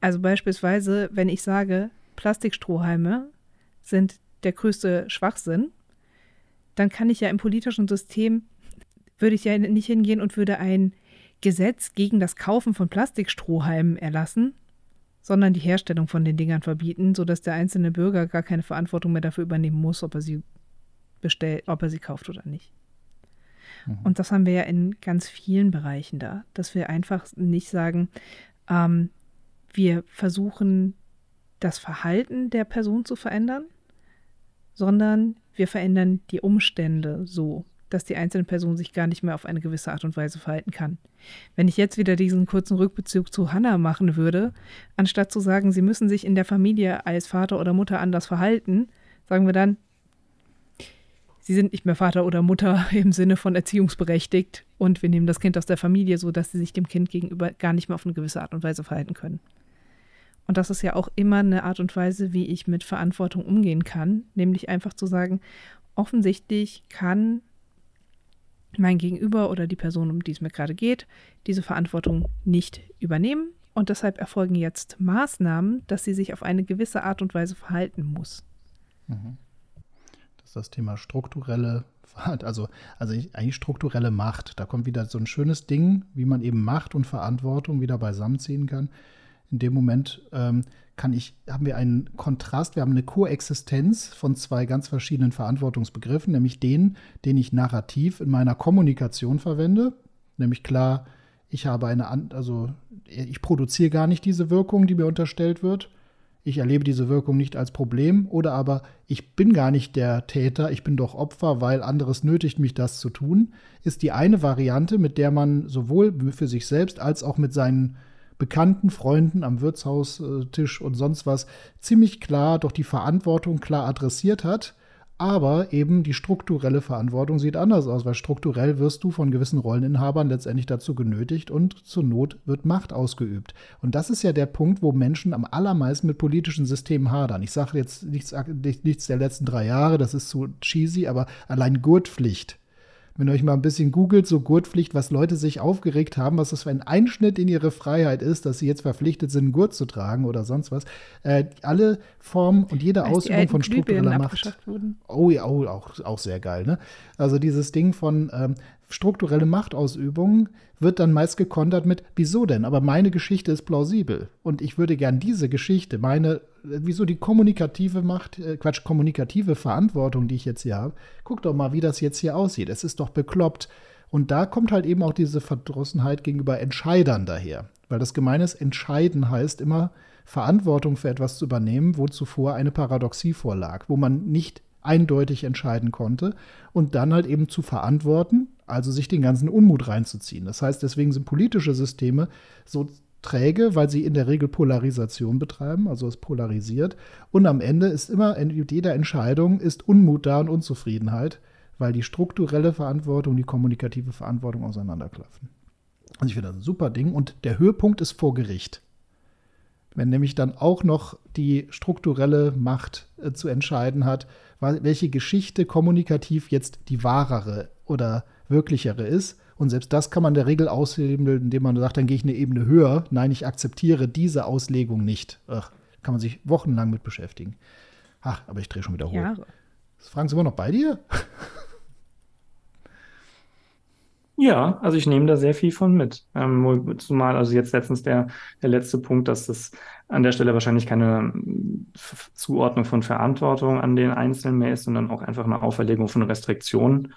Also beispielsweise, wenn ich sage, Plastikstrohhalme sind der größte Schwachsinn, dann kann ich ja im politischen System, würde ich ja nicht hingehen und würde ein Gesetz gegen das Kaufen von Plastikstrohhalmen erlassen, sondern die Herstellung von den Dingern verbieten, sodass der einzelne Bürger gar keine Verantwortung mehr dafür übernehmen muss, ob er sie bestellt, ob er sie kauft oder nicht. Mhm. Und das haben wir ja in ganz vielen Bereichen da, dass wir einfach nicht sagen, ähm, wir versuchen das Verhalten der Person zu verändern, sondern wir verändern die Umstände so, dass die einzelne Person sich gar nicht mehr auf eine gewisse Art und Weise verhalten kann. Wenn ich jetzt wieder diesen kurzen Rückbezug zu Hannah machen würde, anstatt zu sagen, sie müssen sich in der Familie als Vater oder Mutter anders verhalten, sagen wir dann, sie sind nicht mehr Vater oder Mutter im Sinne von erziehungsberechtigt und wir nehmen das Kind aus der Familie, so dass sie sich dem Kind gegenüber gar nicht mehr auf eine gewisse Art und Weise verhalten können. Und das ist ja auch immer eine Art und Weise, wie ich mit Verantwortung umgehen kann, nämlich einfach zu sagen, offensichtlich kann mein Gegenüber oder die Person, um die es mir gerade geht, diese Verantwortung nicht übernehmen. Und deshalb erfolgen jetzt Maßnahmen, dass sie sich auf eine gewisse Art und Weise verhalten muss. Mhm. Das ist das Thema strukturelle, also, also eigentlich strukturelle Macht. Da kommt wieder so ein schönes Ding, wie man eben Macht und Verantwortung wieder beisammenziehen kann. In dem Moment ähm, kann ich, haben wir einen Kontrast, wir haben eine Koexistenz von zwei ganz verschiedenen Verantwortungsbegriffen, nämlich den, den ich narrativ in meiner Kommunikation verwende, nämlich klar, ich habe eine, also ich produziere gar nicht diese Wirkung, die mir unterstellt wird. Ich erlebe diese Wirkung nicht als Problem oder aber ich bin gar nicht der Täter, ich bin doch Opfer, weil anderes nötigt mich, das zu tun, ist die eine Variante, mit der man sowohl für sich selbst als auch mit seinen bekannten Freunden am Wirtshaustisch und sonst was ziemlich klar doch die Verantwortung klar adressiert hat. Aber eben die strukturelle Verantwortung sieht anders aus, weil strukturell wirst du von gewissen Rolleninhabern letztendlich dazu genötigt und zur Not wird Macht ausgeübt. Und das ist ja der Punkt, wo Menschen am allermeisten mit politischen Systemen hadern. Ich sage jetzt nichts, nichts der letzten drei Jahre, das ist zu cheesy, aber allein Gurtpflicht wenn ihr euch mal ein bisschen googelt, so Gurtpflicht, was Leute sich aufgeregt haben, was das für ein Einschnitt in ihre Freiheit ist, dass sie jetzt verpflichtet sind, Gurt zu tragen oder sonst was. Äh, alle Formen und jede Als Ausübung von struktureller Macht. Oh ja, oh, auch, auch sehr geil, ne? Also dieses Ding von ähm, strukturelle Machtausübung wird dann meist gekontert mit, wieso denn? Aber meine Geschichte ist plausibel. Und ich würde gern diese Geschichte, meine, wieso die kommunikative Macht, äh, Quatsch, kommunikative Verantwortung, die ich jetzt hier habe, guck doch mal, wie das jetzt hier aussieht. Es ist doch bekloppt. Und da kommt halt eben auch diese Verdrossenheit gegenüber Entscheidern daher. Weil das Gemeine entscheiden heißt immer, Verantwortung für etwas zu übernehmen, wo zuvor eine Paradoxie vorlag, wo man nicht eindeutig entscheiden konnte und dann halt eben zu verantworten, also sich den ganzen Unmut reinzuziehen. Das heißt, deswegen sind politische Systeme so träge, weil sie in der Regel Polarisation betreiben, also es polarisiert. Und am Ende ist immer, in jeder Entscheidung ist Unmut da und Unzufriedenheit, weil die strukturelle Verantwortung, die kommunikative Verantwortung auseinanderklaffen. Also ich finde das ein super Ding. Und der Höhepunkt ist vor Gericht. Wenn nämlich dann auch noch die strukturelle Macht äh, zu entscheiden hat, welche Geschichte kommunikativ jetzt die wahrere oder wirklichere ist. Und selbst das kann man der Regel aushebeln, indem man sagt, dann gehe ich eine Ebene höher. Nein, ich akzeptiere diese Auslegung nicht. Ach, kann man sich wochenlang mit beschäftigen. Ach, aber ich drehe schon wieder hoch. Jahre. Fragen Sie immer noch bei dir? Ja, also ich nehme da sehr viel von mit. Ähm, zumal also jetzt letztens der, der letzte Punkt, dass das an der Stelle wahrscheinlich keine Zuordnung von Verantwortung an den Einzelnen mehr ist, sondern auch einfach eine Auferlegung von Restriktionen.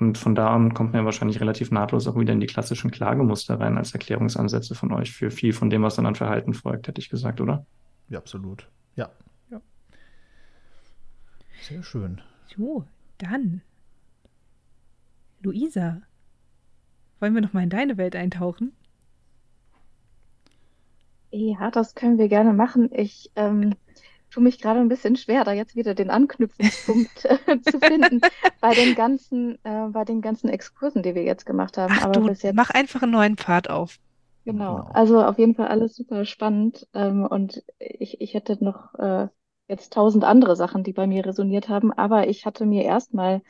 Und von da an kommt man ja wahrscheinlich relativ nahtlos auch wieder in die klassischen Klagemuster rein als Erklärungsansätze von euch für viel von dem, was dann an Verhalten folgt, hätte ich gesagt, oder? Ja, absolut. Ja. ja. Sehr schön. So, dann. Luisa, wollen wir noch mal in deine Welt eintauchen? Ja, das können wir gerne machen. Ich ähm, tue mich gerade ein bisschen schwer, da jetzt wieder den Anknüpfungspunkt äh, zu finden bei den ganzen, äh, bei den ganzen Exkursen, die wir jetzt gemacht haben. Ach, Aber du, bis jetzt mach einfach einen neuen Pfad auf. Genau, genau. also auf jeden Fall alles super spannend. Ähm, und ich, ich hätte noch äh, jetzt tausend andere Sachen, die bei mir resoniert haben. Aber ich hatte mir erstmal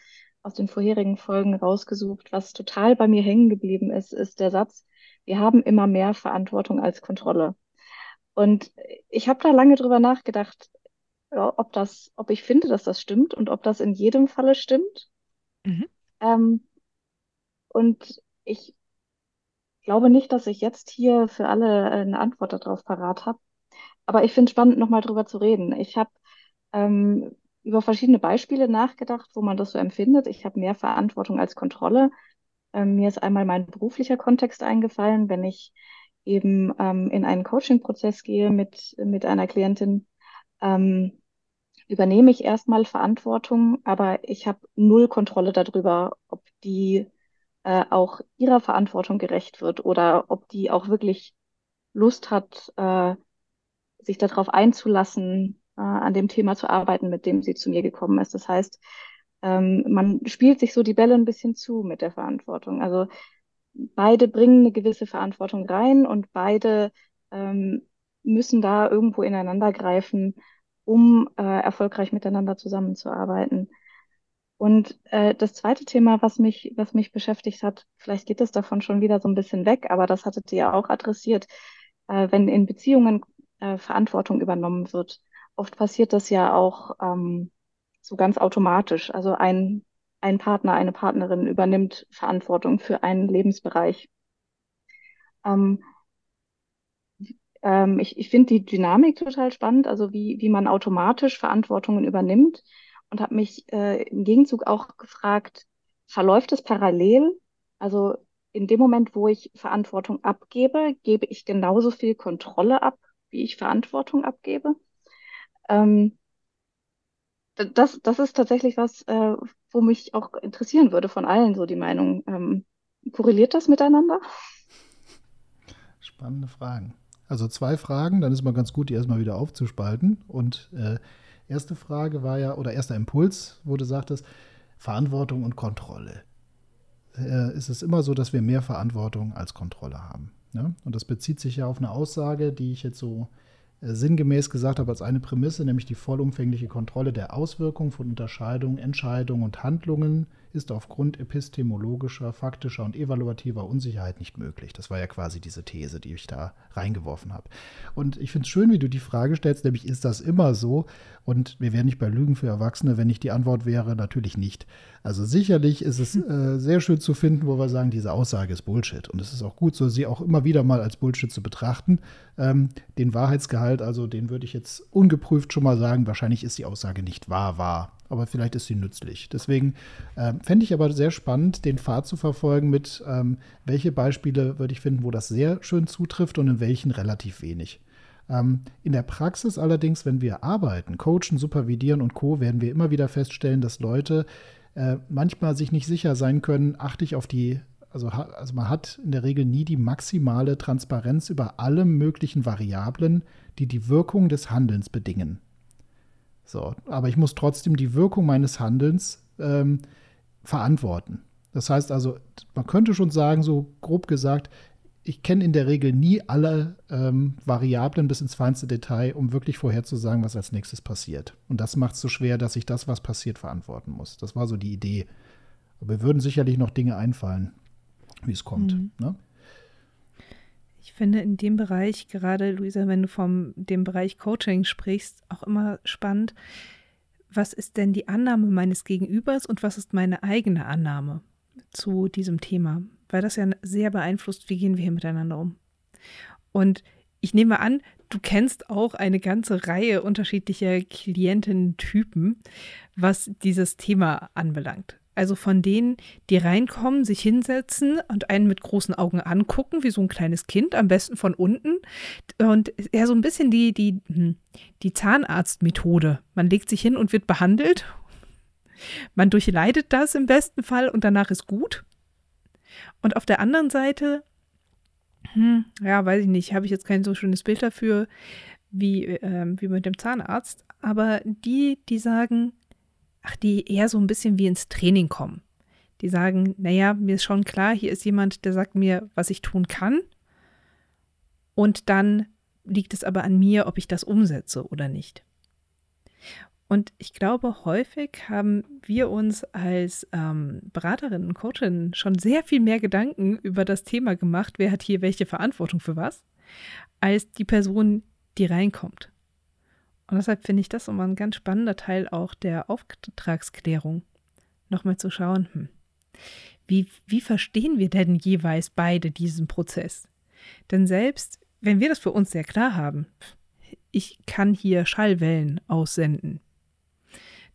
aus den vorherigen Folgen rausgesucht. Was total bei mir hängen geblieben ist, ist der Satz, wir haben immer mehr Verantwortung als Kontrolle. Und ich habe da lange drüber nachgedacht, ob das, ob ich finde, dass das stimmt und ob das in jedem Falle stimmt. Mhm. Ähm, und ich glaube nicht, dass ich jetzt hier für alle eine Antwort darauf parat habe. Aber ich finde es spannend, nochmal drüber zu reden. Ich habe ähm, über verschiedene Beispiele nachgedacht, wo man das so empfindet. Ich habe mehr Verantwortung als Kontrolle. Ähm, mir ist einmal mein beruflicher Kontext eingefallen, wenn ich eben ähm, in einen Coaching-Prozess gehe mit, mit einer Klientin, ähm, übernehme ich erstmal Verantwortung, aber ich habe null Kontrolle darüber, ob die äh, auch ihrer Verantwortung gerecht wird oder ob die auch wirklich Lust hat, äh, sich darauf einzulassen, äh, an dem Thema zu arbeiten, mit dem sie zu mir gekommen ist. Das heißt, ähm, man spielt sich so die Bälle ein bisschen zu mit der Verantwortung. Also beide bringen eine gewisse Verantwortung rein und beide ähm, müssen da irgendwo ineinander greifen, um äh, erfolgreich miteinander zusammenzuarbeiten. Und äh, das zweite Thema, was mich, was mich beschäftigt hat, vielleicht geht es davon schon wieder so ein bisschen weg, aber das hattet ihr ja auch adressiert, äh, wenn in Beziehungen äh, Verantwortung übernommen wird. Oft passiert das ja auch ähm, so ganz automatisch. Also ein ein Partner, eine Partnerin übernimmt Verantwortung für einen Lebensbereich. Ähm, ähm, ich, ich finde die Dynamik total spannend, also wie, wie man automatisch Verantwortungen übernimmt und habe mich äh, im Gegenzug auch gefragt, verläuft es parallel? Also in dem Moment, wo ich Verantwortung abgebe, gebe ich genauso viel Kontrolle ab, wie ich Verantwortung abgebe. Ähm, das, das ist tatsächlich was, äh, wo mich auch interessieren würde von allen, so die Meinung. Ähm, korreliert das miteinander? Spannende Fragen. Also zwei Fragen, dann ist mal ganz gut, die erstmal wieder aufzuspalten. Und äh, erste Frage war ja, oder erster Impuls, wo du sagtest, Verantwortung und Kontrolle. Äh, ist es immer so, dass wir mehr Verantwortung als Kontrolle haben. Ne? Und das bezieht sich ja auf eine Aussage, die ich jetzt so sinngemäß gesagt habe als eine Prämisse, nämlich die vollumfängliche Kontrolle der Auswirkungen von Unterscheidungen, Entscheidungen und Handlungen ist aufgrund epistemologischer, faktischer und evaluativer Unsicherheit nicht möglich. Das war ja quasi diese These, die ich da reingeworfen habe. Und ich finde es schön, wie du die Frage stellst, nämlich ist das immer so? Und wir wären nicht bei Lügen für Erwachsene, wenn nicht die Antwort wäre, natürlich nicht. Also sicherlich ist es äh, sehr schön zu finden, wo wir sagen, diese Aussage ist Bullshit. Und es ist auch gut, so sie auch immer wieder mal als Bullshit zu betrachten. Ähm, den Wahrheitsgehalt, also den würde ich jetzt ungeprüft schon mal sagen, wahrscheinlich ist die Aussage nicht wahr, wahr aber vielleicht ist sie nützlich. Deswegen äh, fände ich aber sehr spannend, den Pfad zu verfolgen mit, ähm, welche Beispiele würde ich finden, wo das sehr schön zutrifft und in welchen relativ wenig. Ähm, in der Praxis allerdings, wenn wir arbeiten, coachen, supervidieren und co, werden wir immer wieder feststellen, dass Leute äh, manchmal sich nicht sicher sein können, achte ich auf die also, also man hat in der Regel nie die maximale Transparenz über alle möglichen Variablen, die die Wirkung des Handelns bedingen. So, aber ich muss trotzdem die Wirkung meines Handelns ähm, verantworten. Das heißt also, man könnte schon sagen, so grob gesagt, ich kenne in der Regel nie alle ähm, Variablen bis ins feinste Detail, um wirklich vorherzusagen, was als nächstes passiert. Und das macht es so schwer, dass ich das, was passiert, verantworten muss. Das war so die Idee. Aber wir würden sicherlich noch Dinge einfallen, wie es kommt. Mhm. Ne? Finde in dem Bereich, gerade Luisa, wenn du vom dem Bereich Coaching sprichst, auch immer spannend, was ist denn die Annahme meines Gegenübers und was ist meine eigene Annahme zu diesem Thema? Weil das ja sehr beeinflusst, wie gehen wir hier miteinander um. Und ich nehme an, du kennst auch eine ganze Reihe unterschiedlicher Kliententypen, was dieses Thema anbelangt. Also von denen, die reinkommen, sich hinsetzen und einen mit großen Augen angucken, wie so ein kleines Kind, am besten von unten. Und ja, so ein bisschen die, die, hm, die Zahnarztmethode. Man legt sich hin und wird behandelt. Man durchleidet das im besten Fall und danach ist gut. Und auf der anderen Seite, hm, ja, weiß ich nicht, habe ich jetzt kein so schönes Bild dafür wie, äh, wie mit dem Zahnarzt. Aber die, die sagen, ach, die eher so ein bisschen wie ins Training kommen. Die sagen, naja, mir ist schon klar, hier ist jemand, der sagt mir, was ich tun kann. Und dann liegt es aber an mir, ob ich das umsetze oder nicht. Und ich glaube, häufig haben wir uns als ähm, Beraterinnen und Coachinnen schon sehr viel mehr Gedanken über das Thema gemacht, wer hat hier welche Verantwortung für was, als die Person, die reinkommt. Und deshalb finde ich das immer ein ganz spannender Teil auch der Auftragsklärung. Nochmal zu schauen, hm, wie, wie verstehen wir denn jeweils beide diesen Prozess? Denn selbst wenn wir das für uns sehr klar haben, ich kann hier Schallwellen aussenden.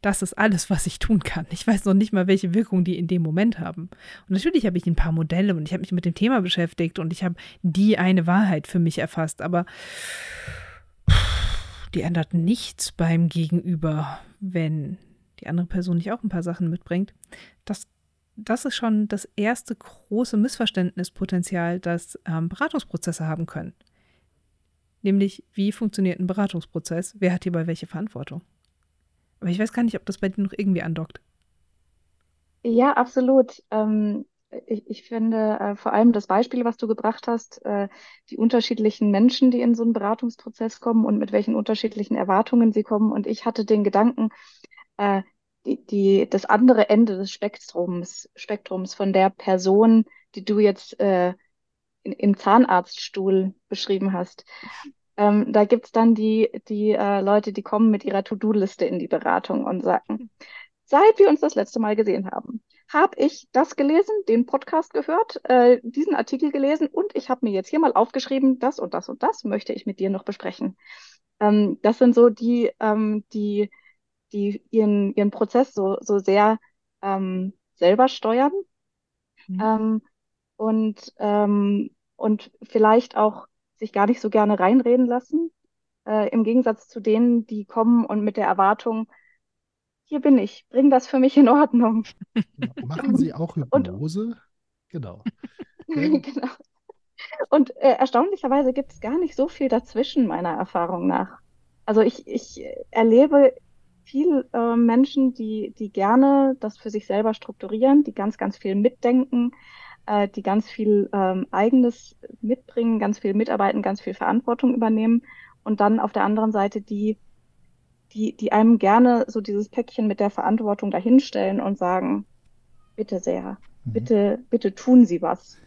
Das ist alles, was ich tun kann. Ich weiß noch nicht mal, welche Wirkung die in dem Moment haben. Und natürlich habe ich ein paar Modelle und ich habe mich mit dem Thema beschäftigt und ich habe die eine Wahrheit für mich erfasst. Aber die ändert nichts beim Gegenüber, wenn die andere Person nicht auch ein paar Sachen mitbringt. Das, das ist schon das erste große Missverständnispotenzial, das ähm, Beratungsprozesse haben können. Nämlich, wie funktioniert ein Beratungsprozess? Wer hat hierbei welche Verantwortung? Aber ich weiß gar nicht, ob das bei dir noch irgendwie andockt. Ja, absolut. Ähm, ich, ich finde äh, vor allem das Beispiel, was du gebracht hast, äh, die unterschiedlichen Menschen, die in so einen Beratungsprozess kommen und mit welchen unterschiedlichen Erwartungen sie kommen. Und ich hatte den Gedanken, äh, die, die, das andere Ende des Spektrums, Spektrums von der Person, die du jetzt äh, in, im Zahnarztstuhl beschrieben hast. Ähm, da gibt's dann die, die äh, Leute, die kommen mit ihrer To-Do-Liste in die Beratung und sagen, seit wir uns das letzte Mal gesehen haben, habe ich das gelesen, den Podcast gehört, äh, diesen Artikel gelesen und ich habe mir jetzt hier mal aufgeschrieben, das und das und das möchte ich mit dir noch besprechen. Ähm, das sind so die, ähm, die, die ihren, ihren Prozess so, so sehr ähm, selber steuern mhm. Ähm, und, ähm, und vielleicht auch sich gar nicht so gerne reinreden lassen, äh, im Gegensatz zu denen, die kommen und mit der Erwartung, hier bin ich, bring das für mich in Ordnung. Machen Sie auch Hypnose? Und, genau. genau. Und äh, erstaunlicherweise gibt es gar nicht so viel dazwischen, meiner Erfahrung nach. Also ich, ich erlebe viel äh, Menschen, die, die gerne das für sich selber strukturieren, die ganz, ganz viel mitdenken, äh, die ganz viel ähm, Eigenes mitbringen, ganz viel mitarbeiten, ganz viel Verantwortung übernehmen und dann auf der anderen Seite die die, die einem gerne so dieses Päckchen mit der Verantwortung dahinstellen und sagen, bitte sehr, mhm. bitte, bitte tun Sie was.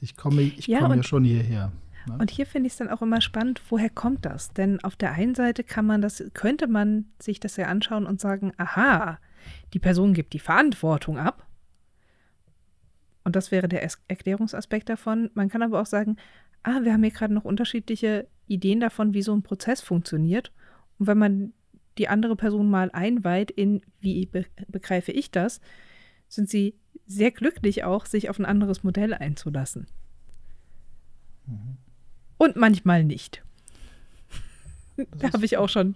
Ich komme, ich ja, komme ja schon hierher. Ne? Und hier finde ich es dann auch immer spannend, woher kommt das? Denn auf der einen Seite kann man das, könnte man sich das ja anschauen und sagen, aha, die Person gibt die Verantwortung ab. Und das wäre der Erklärungsaspekt davon. Man kann aber auch sagen, ah, wir haben hier gerade noch unterschiedliche Ideen davon, wie so ein Prozess funktioniert. Und wenn man die andere Person mal einweiht in, wie be begreife ich das, sind sie sehr glücklich auch, sich auf ein anderes Modell einzulassen. Mhm. Und manchmal nicht. da habe ich auch schon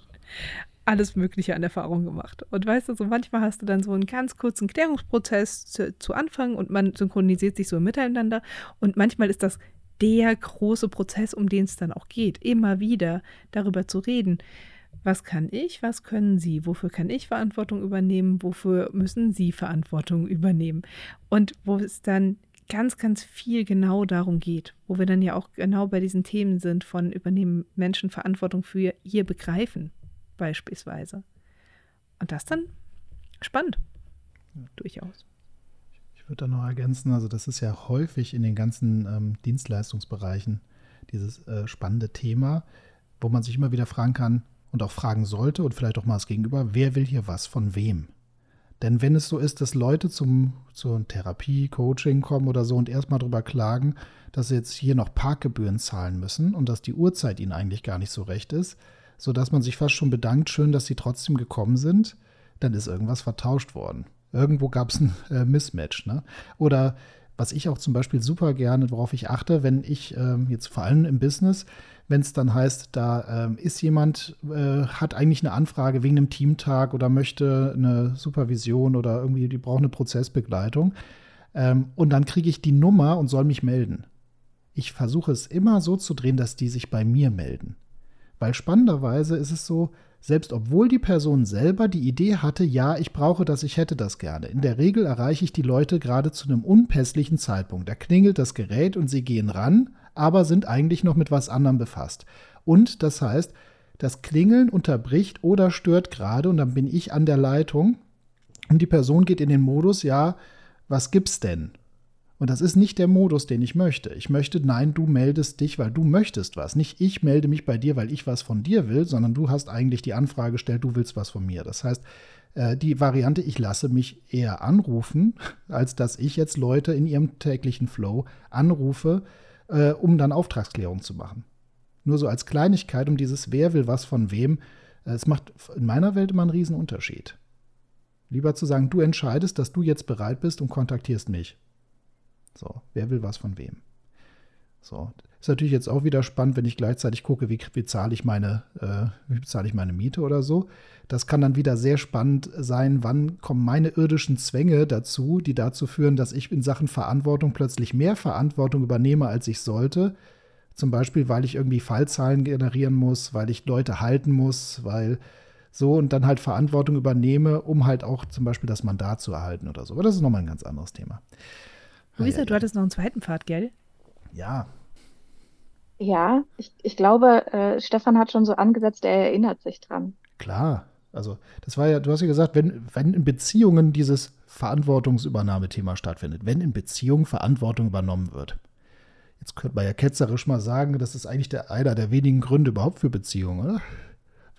alles Mögliche an Erfahrung gemacht. Und weißt du, so manchmal hast du dann so einen ganz kurzen Klärungsprozess zu, zu Anfang und man synchronisiert sich so miteinander. Und manchmal ist das der große Prozess, um den es dann auch geht, immer wieder darüber zu reden was kann ich, was können Sie, wofür kann ich Verantwortung übernehmen, wofür müssen Sie Verantwortung übernehmen. Und wo es dann ganz, ganz viel genau darum geht, wo wir dann ja auch genau bei diesen Themen sind von übernehmen Menschen Verantwortung für ihr Begreifen beispielsweise. Und das dann spannend, ja. durchaus. Ich würde da noch ergänzen, also das ist ja häufig in den ganzen ähm, Dienstleistungsbereichen dieses äh, spannende Thema, wo man sich immer wieder fragen kann, und auch fragen sollte und vielleicht auch mal das Gegenüber, wer will hier was von wem? Denn wenn es so ist, dass Leute zum, zur Therapie, Coaching kommen oder so und erstmal darüber klagen, dass sie jetzt hier noch Parkgebühren zahlen müssen und dass die Uhrzeit ihnen eigentlich gar nicht so recht ist, sodass man sich fast schon bedankt, schön, dass sie trotzdem gekommen sind, dann ist irgendwas vertauscht worden. Irgendwo gab es ein äh, Mismatch. Ne? Oder was ich auch zum Beispiel super gerne, worauf ich achte, wenn ich äh, jetzt vor allem im Business, wenn es dann heißt, da ähm, ist jemand, äh, hat eigentlich eine Anfrage wegen einem Teamtag oder möchte eine Supervision oder irgendwie, die braucht eine Prozessbegleitung. Ähm, und dann kriege ich die Nummer und soll mich melden. Ich versuche es immer so zu drehen, dass die sich bei mir melden. Weil spannenderweise ist es so, selbst obwohl die Person selber die Idee hatte, ja, ich brauche das, ich hätte das gerne. In der Regel erreiche ich die Leute gerade zu einem unpässlichen Zeitpunkt. Da klingelt das Gerät und sie gehen ran aber sind eigentlich noch mit was anderem befasst. Und das heißt, das Klingeln unterbricht oder stört gerade und dann bin ich an der Leitung und die Person geht in den Modus, ja, was gibt's denn? Und das ist nicht der Modus, den ich möchte. Ich möchte, nein, du meldest dich, weil du möchtest was. Nicht ich melde mich bei dir, weil ich was von dir will, sondern du hast eigentlich die Anfrage gestellt, du willst was von mir. Das heißt, äh, die Variante, ich lasse mich eher anrufen, als dass ich jetzt Leute in ihrem täglichen Flow anrufe, äh, um dann Auftragsklärung zu machen. Nur so als Kleinigkeit, um dieses Wer will was von wem. Äh, es macht in meiner Welt immer einen riesen Unterschied. Lieber zu sagen, du entscheidest, dass du jetzt bereit bist und kontaktierst mich. So, wer will was von wem? So, ist natürlich jetzt auch wieder spannend, wenn ich gleichzeitig gucke, wie bezahle ich meine, äh, wie bezahle ich meine Miete oder so. Das kann dann wieder sehr spannend sein, wann kommen meine irdischen Zwänge dazu, die dazu führen, dass ich in Sachen Verantwortung plötzlich mehr Verantwortung übernehme, als ich sollte. Zum Beispiel, weil ich irgendwie Fallzahlen generieren muss, weil ich Leute halten muss, weil so und dann halt Verantwortung übernehme, um halt auch zum Beispiel das Mandat zu erhalten oder so. Aber das ist nochmal ein ganz anderes Thema. Luisa, ja, ja. du hattest noch einen zweiten Pfad, gell? Ja, ja, ich, ich glaube, äh, Stefan hat schon so angesetzt, er erinnert sich dran. Klar. Also, das war ja, du hast ja gesagt, wenn, wenn in Beziehungen dieses Verantwortungsübernahmethema stattfindet, wenn in Beziehungen Verantwortung übernommen wird. Jetzt könnte man ja ketzerisch mal sagen, das ist eigentlich der, einer der wenigen Gründe überhaupt für Beziehungen, oder?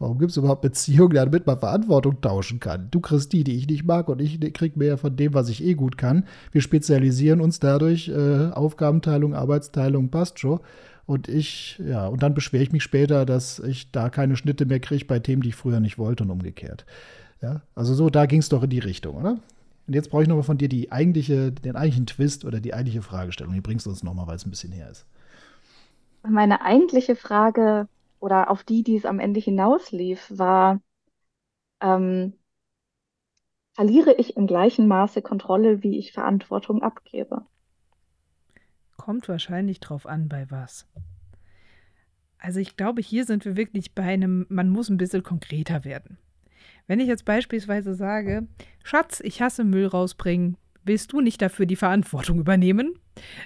Warum gibt es überhaupt Beziehungen, damit man Verantwortung tauschen kann? Du kriegst die, die ich nicht mag, und ich krieg mehr von dem, was ich eh gut kann. Wir spezialisieren uns dadurch, äh, Aufgabenteilung, Arbeitsteilung passt schon. Und ich, ja, und dann beschwere ich mich später, dass ich da keine Schnitte mehr kriege bei Themen, die ich früher nicht wollte und umgekehrt. Ja, also so, da ging es doch in die Richtung, oder? Und jetzt brauche ich nochmal von dir die eigentliche, den eigentlichen Twist oder die eigentliche Fragestellung. Die bringst du uns nochmal, weil es ein bisschen her ist. Meine eigentliche Frage oder auf die, die es am Ende hinauslief, war, ähm, verliere ich im gleichen Maße Kontrolle, wie ich Verantwortung abgebe? Kommt wahrscheinlich drauf an, bei was. Also ich glaube, hier sind wir wirklich bei einem, man muss ein bisschen konkreter werden. Wenn ich jetzt beispielsweise sage, Schatz, ich hasse Müll rausbringen, willst du nicht dafür die Verantwortung übernehmen?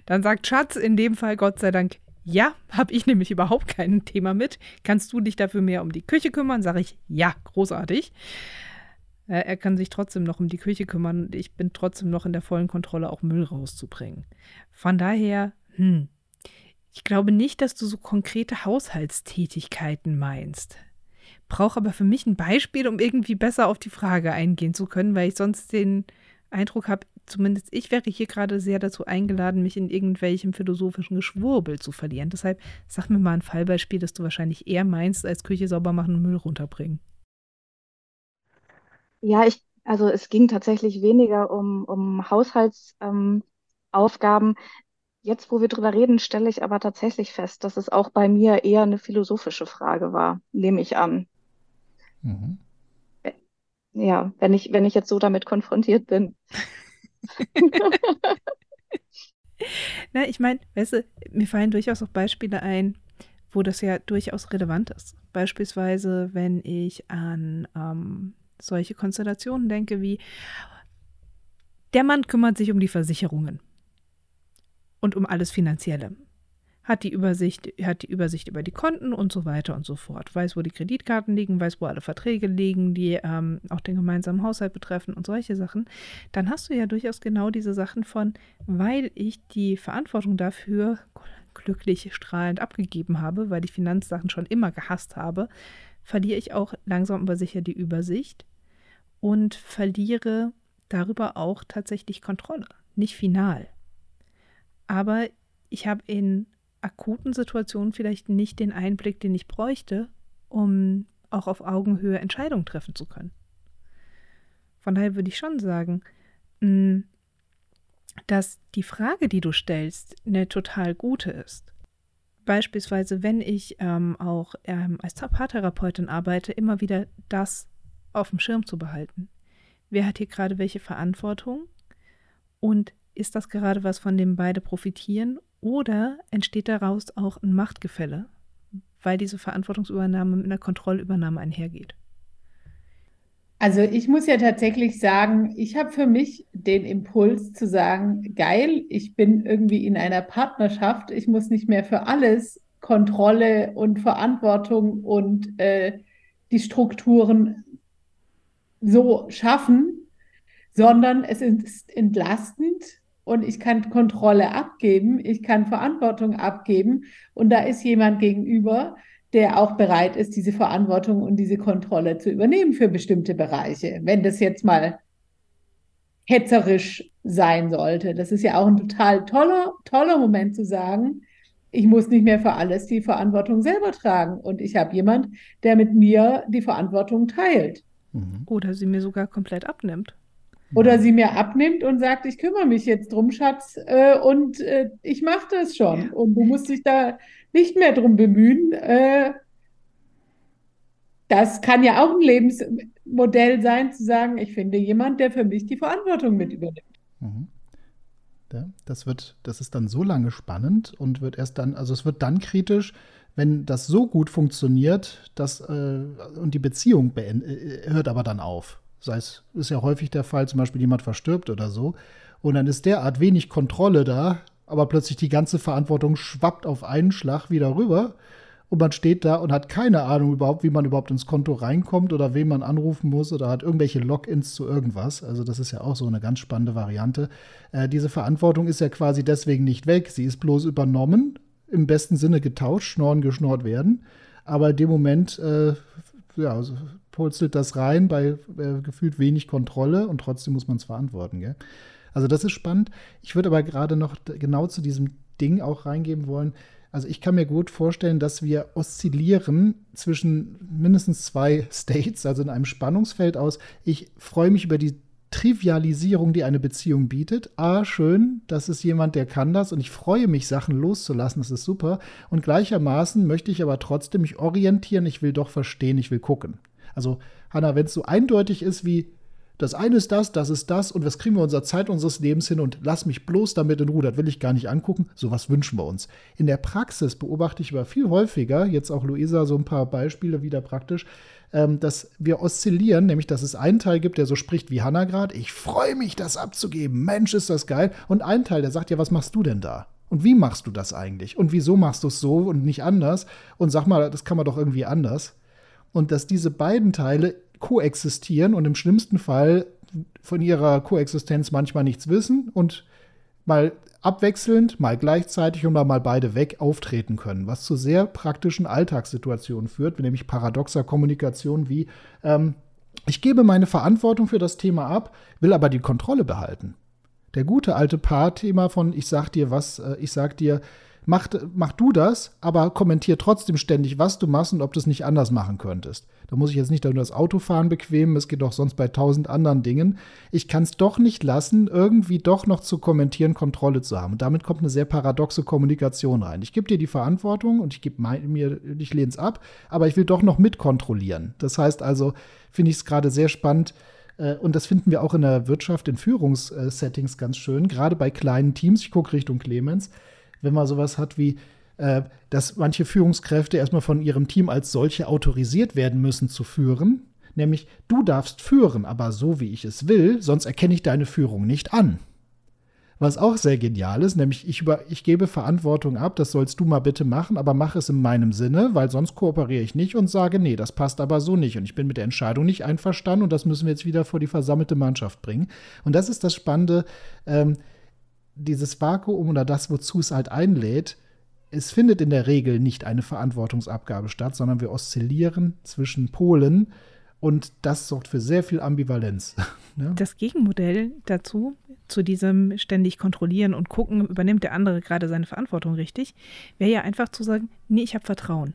Dann sagt Schatz in dem Fall Gott sei Dank, ja, habe ich nämlich überhaupt kein Thema mit. Kannst du dich dafür mehr um die Küche kümmern? Sage ich, ja, großartig. Äh, er kann sich trotzdem noch um die Küche kümmern und ich bin trotzdem noch in der vollen Kontrolle, auch Müll rauszubringen. Von daher, hm, ich glaube nicht, dass du so konkrete Haushaltstätigkeiten meinst. Brauche aber für mich ein Beispiel, um irgendwie besser auf die Frage eingehen zu können, weil ich sonst den Eindruck habe, zumindest ich wäre hier gerade sehr dazu eingeladen, mich in irgendwelchem philosophischen Geschwurbel zu verlieren. Deshalb sag mir mal ein Fallbeispiel, das du wahrscheinlich eher meinst, als Küche sauber machen und Müll runterbringen. Ja, ich, also es ging tatsächlich weniger um, um Haushaltsaufgaben. Ähm, Jetzt, wo wir drüber reden, stelle ich aber tatsächlich fest, dass es auch bei mir eher eine philosophische Frage war, nehme ich an. Mhm. Ja, wenn ich, wenn ich jetzt so damit konfrontiert bin. Na, ich meine, weißt du, mir fallen durchaus auch Beispiele ein, wo das ja durchaus relevant ist. Beispielsweise, wenn ich an ähm, solche Konstellationen denke wie, der Mann kümmert sich um die Versicherungen und um alles Finanzielle hat die Übersicht, hat die Übersicht über die Konten und so weiter und so fort, weiß, wo die Kreditkarten liegen, weiß, wo alle Verträge liegen, die ähm, auch den gemeinsamen Haushalt betreffen und solche Sachen, dann hast du ja durchaus genau diese Sachen von, weil ich die Verantwortung dafür glücklich strahlend abgegeben habe, weil ich Finanzsachen schon immer gehasst habe, verliere ich auch langsam aber sicher die Übersicht und verliere darüber auch tatsächlich Kontrolle. Nicht final. Aber ich habe in akuten Situationen vielleicht nicht den Einblick, den ich bräuchte, um auch auf Augenhöhe Entscheidungen treffen zu können. Von daher würde ich schon sagen, mm, dass die Frage, die du stellst, eine total gute ist. Beispielsweise, wenn ich ähm, auch ähm, als Paartherapeutin arbeite, immer wieder das auf dem Schirm zu behalten. Wer hat hier gerade welche Verantwortung? Und ist das gerade was, von dem beide profitieren? Oder entsteht daraus auch ein Machtgefälle, weil diese Verantwortungsübernahme mit einer Kontrollübernahme einhergeht? Also ich muss ja tatsächlich sagen, ich habe für mich den Impuls zu sagen, geil, ich bin irgendwie in einer Partnerschaft, ich muss nicht mehr für alles Kontrolle und Verantwortung und äh, die Strukturen so schaffen, sondern es ist entlastend, und ich kann Kontrolle abgeben, ich kann Verantwortung abgeben und da ist jemand gegenüber, der auch bereit ist, diese Verantwortung und diese Kontrolle zu übernehmen für bestimmte Bereiche. Wenn das jetzt mal hetzerisch sein sollte. Das ist ja auch ein total toller, toller Moment zu sagen, ich muss nicht mehr für alles die Verantwortung selber tragen und ich habe jemand, der mit mir die Verantwortung teilt. Mhm. Oder sie mir sogar komplett abnimmt. Oder sie mir abnimmt und sagt, ich kümmere mich jetzt drum, Schatz, äh, und äh, ich mache das schon. Und du musst dich da nicht mehr drum bemühen. Äh, das kann ja auch ein Lebensmodell sein, zu sagen, ich finde jemand, der für mich die Verantwortung mit übernimmt. Mhm. das wird, das ist dann so lange spannend und wird erst dann, also es wird dann kritisch, wenn das so gut funktioniert, dass äh, und die Beziehung äh, hört aber dann auf. Sei es, ist ja häufig der Fall, zum Beispiel jemand verstirbt oder so. Und dann ist derart wenig Kontrolle da, aber plötzlich die ganze Verantwortung schwappt auf einen Schlag wieder rüber. Und man steht da und hat keine Ahnung überhaupt, wie man überhaupt ins Konto reinkommt oder wen man anrufen muss oder hat irgendwelche Logins zu irgendwas. Also das ist ja auch so eine ganz spannende Variante. Äh, diese Verantwortung ist ja quasi deswegen nicht weg. Sie ist bloß übernommen, im besten Sinne getauscht, schnorren, geschnort werden. Aber in dem Moment äh, ja, also purzelt das rein bei äh, gefühlt wenig Kontrolle und trotzdem muss man es verantworten. Gell? Also das ist spannend. Ich würde aber gerade noch genau zu diesem Ding auch reingeben wollen. Also ich kann mir gut vorstellen, dass wir oszillieren zwischen mindestens zwei States, also in einem Spannungsfeld aus. Ich freue mich über die Trivialisierung, die eine Beziehung bietet. Ah, schön, das ist jemand, der kann das und ich freue mich, Sachen loszulassen, das ist super. Und gleichermaßen möchte ich aber trotzdem mich orientieren, ich will doch verstehen, ich will gucken. Also, Hanna, wenn es so eindeutig ist wie das eine ist das, das ist das und was kriegen wir unserer Zeit unseres Lebens hin und lass mich bloß damit in Ruhe, das will ich gar nicht angucken. Sowas wünschen wir uns. In der Praxis beobachte ich aber viel häufiger, jetzt auch Luisa so ein paar Beispiele wieder praktisch, ähm, dass wir oszillieren, nämlich dass es einen Teil gibt, der so spricht wie Hannah gerade, ich freue mich, das abzugeben, Mensch, ist das geil. Und einen Teil, der sagt, ja, was machst du denn da? Und wie machst du das eigentlich? Und wieso machst du es so und nicht anders? Und sag mal, das kann man doch irgendwie anders. Und dass diese beiden Teile koexistieren und im schlimmsten Fall von ihrer Koexistenz manchmal nichts wissen und mal abwechselnd, mal gleichzeitig und mal beide weg auftreten können, was zu sehr praktischen Alltagssituationen führt, nämlich paradoxer Kommunikation wie ähm, ich gebe meine Verantwortung für das Thema ab, will aber die Kontrolle behalten. Der gute alte Paar-Thema von ich sag dir was, äh, ich sag dir, mach, mach du das, aber kommentier trotzdem ständig, was du machst und ob du es nicht anders machen könntest. Da muss ich jetzt nicht nur das Autofahren bequemen, es geht auch sonst bei tausend anderen Dingen. Ich kann es doch nicht lassen, irgendwie doch noch zu kommentieren, Kontrolle zu haben. Und damit kommt eine sehr paradoxe Kommunikation rein. Ich gebe dir die Verantwortung und ich gebe mir, ich lehne es ab, aber ich will doch noch mitkontrollieren. Das heißt also, finde ich es gerade sehr spannend, äh, und das finden wir auch in der Wirtschaft, in Führungssettings ganz schön, gerade bei kleinen Teams. Ich gucke Richtung Clemens wenn man sowas hat wie, äh, dass manche Führungskräfte erstmal von ihrem Team als solche autorisiert werden müssen zu führen. Nämlich, du darfst führen, aber so wie ich es will, sonst erkenne ich deine Führung nicht an. Was auch sehr genial ist, nämlich ich, über, ich gebe Verantwortung ab, das sollst du mal bitte machen, aber mach es in meinem Sinne, weil sonst kooperiere ich nicht und sage, nee, das passt aber so nicht und ich bin mit der Entscheidung nicht einverstanden und das müssen wir jetzt wieder vor die versammelte Mannschaft bringen. Und das ist das Spannende, ähm, dieses Vakuum oder das, wozu es halt einlädt, es findet in der Regel nicht eine Verantwortungsabgabe statt, sondern wir oszillieren zwischen Polen und das sorgt für sehr viel Ambivalenz. ne? Das Gegenmodell dazu, zu diesem ständig kontrollieren und gucken, übernimmt der andere gerade seine Verantwortung richtig, wäre ja einfach zu sagen, nee, ich habe Vertrauen.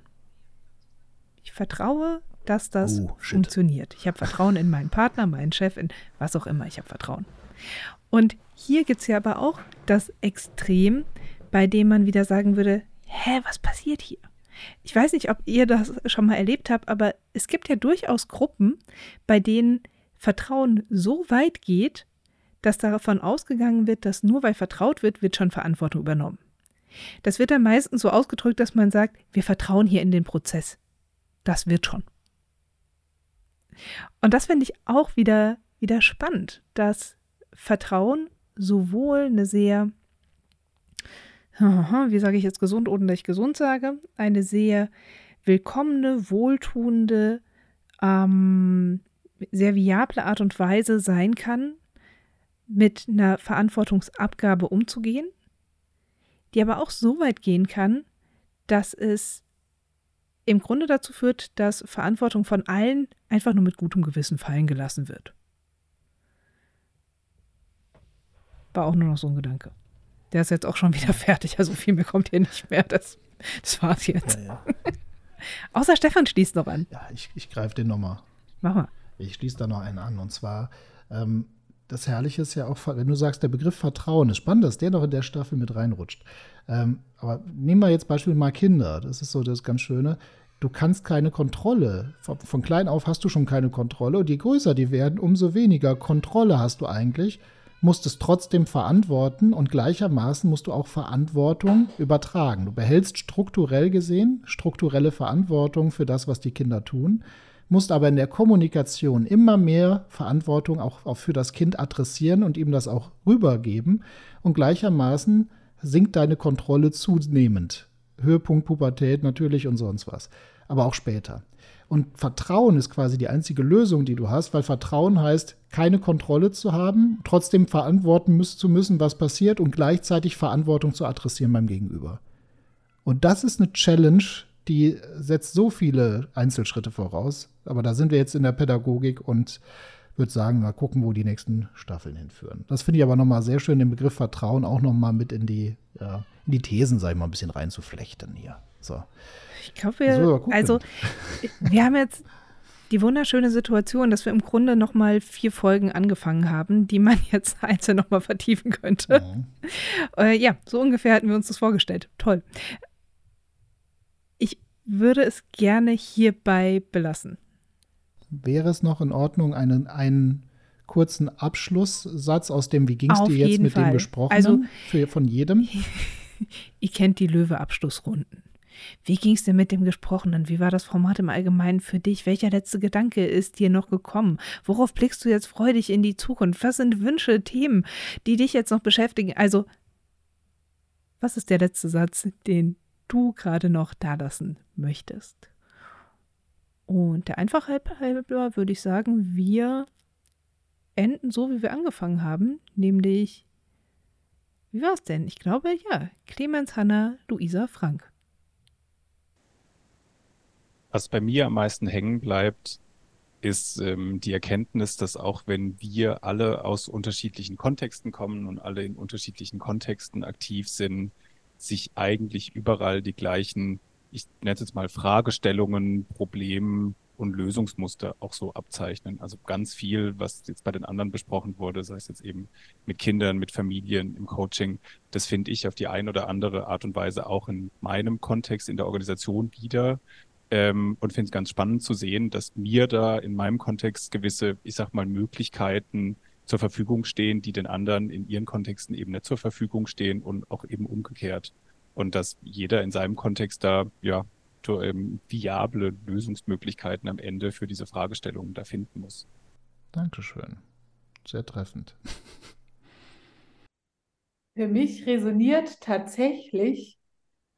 Ich vertraue, dass das oh, funktioniert. Ich habe Vertrauen in meinen Partner, meinen Chef, in was auch immer. Ich habe Vertrauen. Und hier gibt es ja aber auch das Extrem, bei dem man wieder sagen würde, hä, was passiert hier? Ich weiß nicht, ob ihr das schon mal erlebt habt, aber es gibt ja durchaus Gruppen, bei denen Vertrauen so weit geht, dass davon ausgegangen wird, dass nur weil vertraut wird, wird schon Verantwortung übernommen. Das wird dann meistens so ausgedrückt, dass man sagt, wir vertrauen hier in den Prozess. Das wird schon. Und das finde ich auch wieder, wieder spannend, dass Vertrauen sowohl eine sehr, wie sage ich jetzt gesund, ohne dass ich gesund sage, eine sehr willkommene, wohltuende, ähm, sehr viable Art und Weise sein kann, mit einer Verantwortungsabgabe umzugehen, die aber auch so weit gehen kann, dass es im Grunde dazu führt, dass Verantwortung von allen einfach nur mit gutem Gewissen fallen gelassen wird. War auch nur noch so ein Gedanke. Der ist jetzt auch schon wieder fertig, also viel mehr kommt hier nicht mehr. Das, das war's jetzt. Ja, ja. Außer Stefan schließt noch an. Ja, ich, ich greife den nochmal. Mach mal. Ich schließe da noch einen an. Und zwar, ähm, das Herrliche ist ja auch, wenn du sagst, der Begriff Vertrauen ist spannend, dass der noch in der Staffel mit reinrutscht. Ähm, aber nehmen wir jetzt Beispiel mal Kinder. Das ist so das ganz Schöne. Du kannst keine Kontrolle. Von, von klein auf hast du schon keine Kontrolle. Und je größer die werden, umso weniger Kontrolle hast du eigentlich musst es trotzdem verantworten und gleichermaßen musst du auch Verantwortung übertragen. Du behältst strukturell gesehen strukturelle Verantwortung für das, was die Kinder tun, musst aber in der Kommunikation immer mehr Verantwortung auch, auch für das Kind adressieren und ihm das auch rübergeben und gleichermaßen sinkt deine Kontrolle zunehmend. Höhepunkt Pubertät natürlich und sonst was, aber auch später. Und Vertrauen ist quasi die einzige Lösung, die du hast, weil Vertrauen heißt, keine Kontrolle zu haben, trotzdem verantworten zu müssen, was passiert und gleichzeitig Verantwortung zu adressieren beim Gegenüber. Und das ist eine Challenge, die setzt so viele Einzelschritte voraus. Aber da sind wir jetzt in der Pädagogik und würde sagen, mal gucken, wo die nächsten Staffeln hinführen. Das finde ich aber nochmal sehr schön, den Begriff Vertrauen auch nochmal mit in die, ja, in die Thesen, sag ich mal, ein bisschen reinzuflechten hier. So. Ich glaube, wir, also, wir haben jetzt die wunderschöne Situation, dass wir im Grunde noch mal vier Folgen angefangen haben, die man jetzt einzeln noch mal vertiefen könnte. Mhm. Äh, ja, so ungefähr hatten wir uns das vorgestellt. Toll. Ich würde es gerne hierbei belassen. Wäre es noch in Ordnung, einen, einen kurzen Abschlusssatz aus dem, wie ging es dir jetzt mit Fall. dem gesprochenen also, für, von jedem? Ihr kennt die Löwe-Abschlussrunden. Wie ging es denn mit dem Gesprochenen? Wie war das Format im Allgemeinen für dich? Welcher letzte Gedanke ist dir noch gekommen? Worauf blickst du jetzt freudig in die Zukunft? Was sind Wünsche, Themen, die dich jetzt noch beschäftigen? Also, was ist der letzte Satz, den du gerade noch da lassen möchtest? Und der Einfachheit halber würde ich sagen, wir enden so, wie wir angefangen haben, nämlich, wie war es denn? Ich glaube, ja, Clemens, Hanna, Luisa, Frank. Was bei mir am meisten hängen bleibt, ist ähm, die Erkenntnis, dass auch wenn wir alle aus unterschiedlichen Kontexten kommen und alle in unterschiedlichen Kontexten aktiv sind, sich eigentlich überall die gleichen, ich nenne es jetzt mal Fragestellungen, Probleme und Lösungsmuster auch so abzeichnen. Also ganz viel, was jetzt bei den anderen besprochen wurde, sei es jetzt eben mit Kindern, mit Familien, im Coaching, das finde ich auf die eine oder andere Art und Weise auch in meinem Kontext in der Organisation wieder ähm, und finde es ganz spannend zu sehen, dass mir da in meinem Kontext gewisse, ich sag mal, Möglichkeiten zur Verfügung stehen, die den anderen in ihren Kontexten eben nicht zur Verfügung stehen und auch eben umgekehrt. Und dass jeder in seinem Kontext da, ja, ähm, viable Lösungsmöglichkeiten am Ende für diese Fragestellungen da finden muss. Dankeschön. Sehr treffend. Für mich resoniert tatsächlich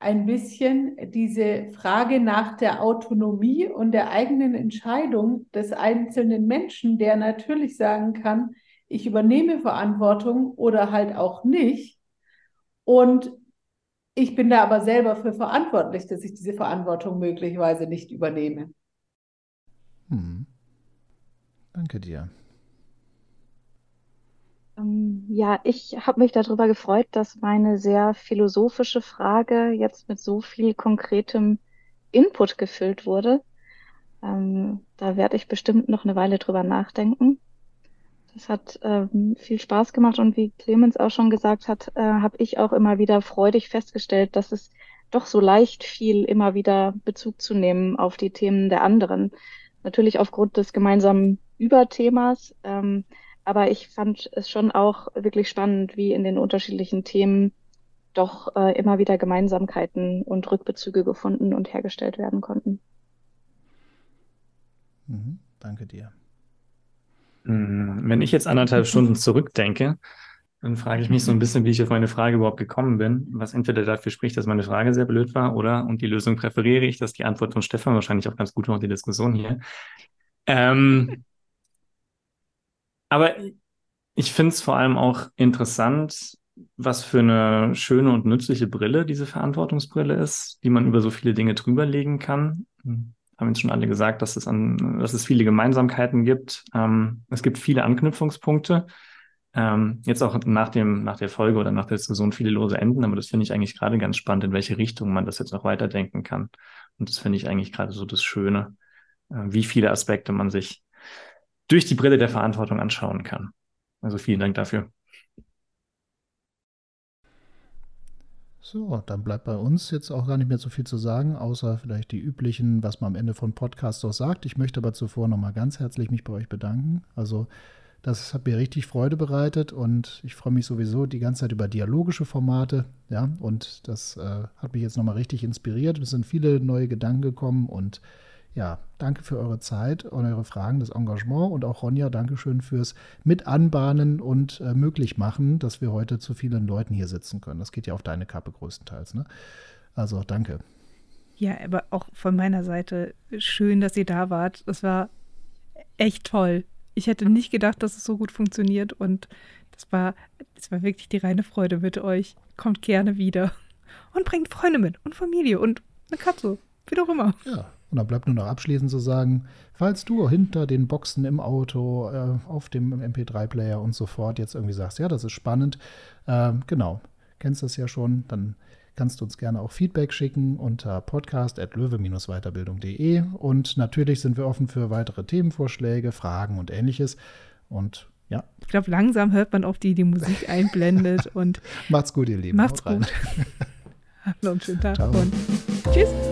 ein bisschen diese Frage nach der Autonomie und der eigenen Entscheidung des einzelnen Menschen, der natürlich sagen kann, ich übernehme Verantwortung oder halt auch nicht. Und ich bin da aber selber für verantwortlich, dass ich diese Verantwortung möglicherweise nicht übernehme. Hm. Danke dir. Ähm, ja, ich habe mich darüber gefreut, dass meine sehr philosophische Frage jetzt mit so viel konkretem Input gefüllt wurde. Ähm, da werde ich bestimmt noch eine Weile drüber nachdenken. Das hat ähm, viel Spaß gemacht und wie Clemens auch schon gesagt hat, äh, habe ich auch immer wieder freudig festgestellt, dass es doch so leicht fiel, immer wieder Bezug zu nehmen auf die Themen der anderen. Natürlich aufgrund des gemeinsamen Überthemas. Ähm, aber ich fand es schon auch wirklich spannend, wie in den unterschiedlichen Themen doch äh, immer wieder Gemeinsamkeiten und Rückbezüge gefunden und hergestellt werden konnten. Mhm, danke dir. Hm, wenn ich jetzt anderthalb Stunden zurückdenke, dann frage ich mich so ein bisschen, wie ich auf meine Frage überhaupt gekommen bin, was entweder dafür spricht, dass meine Frage sehr blöd war, oder, und die Lösung präferiere ich, dass die Antwort von Stefan wahrscheinlich auch ganz gut war, die Diskussion hier. Ähm, aber ich finde es vor allem auch interessant, was für eine schöne und nützliche Brille diese Verantwortungsbrille ist, die man über so viele Dinge drüberlegen kann. Hm, haben jetzt schon alle gesagt, dass es, an, dass es viele Gemeinsamkeiten gibt. Ähm, es gibt viele Anknüpfungspunkte. Ähm, jetzt auch nach, dem, nach der Folge oder nach der Diskussion viele lose Enden, aber das finde ich eigentlich gerade ganz spannend, in welche Richtung man das jetzt noch weiterdenken kann. Und das finde ich eigentlich gerade so das Schöne, äh, wie viele Aspekte man sich durch die Brille der Verantwortung anschauen kann. Also vielen Dank dafür. So, dann bleibt bei uns jetzt auch gar nicht mehr so viel zu sagen, außer vielleicht die üblichen, was man am Ende von Podcasts auch sagt. Ich möchte aber zuvor nochmal ganz herzlich mich bei euch bedanken. Also, das hat mir richtig Freude bereitet und ich freue mich sowieso die ganze Zeit über dialogische Formate. Ja, und das äh, hat mich jetzt nochmal richtig inspiriert. Es sind viele neue Gedanken gekommen und ja, danke für eure Zeit und eure Fragen, das Engagement und auch Ronja, Dankeschön fürs Mitanbahnen und äh, möglich machen, dass wir heute zu vielen Leuten hier sitzen können. Das geht ja auf deine Kappe größtenteils. Ne? Also danke. Ja, aber auch von meiner Seite schön, dass ihr da wart. Das war echt toll. Ich hätte nicht gedacht, dass es so gut funktioniert und das war, das war wirklich die reine Freude mit euch. Kommt gerne wieder und bringt Freunde mit und Familie und eine Katze wie auch immer. Ja, und dann bleibt nur noch abschließend zu sagen, falls du hinter den Boxen im Auto, äh, auf dem MP3-Player und so fort jetzt irgendwie sagst, ja, das ist spannend, äh, genau, kennst das ja schon, dann kannst du uns gerne auch Feedback schicken unter podcast.löwe-weiterbildung.de und natürlich sind wir offen für weitere Themenvorschläge, Fragen und ähnliches und ja. Ich glaube, langsam hört man auch die, die Musik einblendet und macht's gut, ihr Lieben. Macht's gut. Habt noch einen schönen Tag Ciao. und tschüss.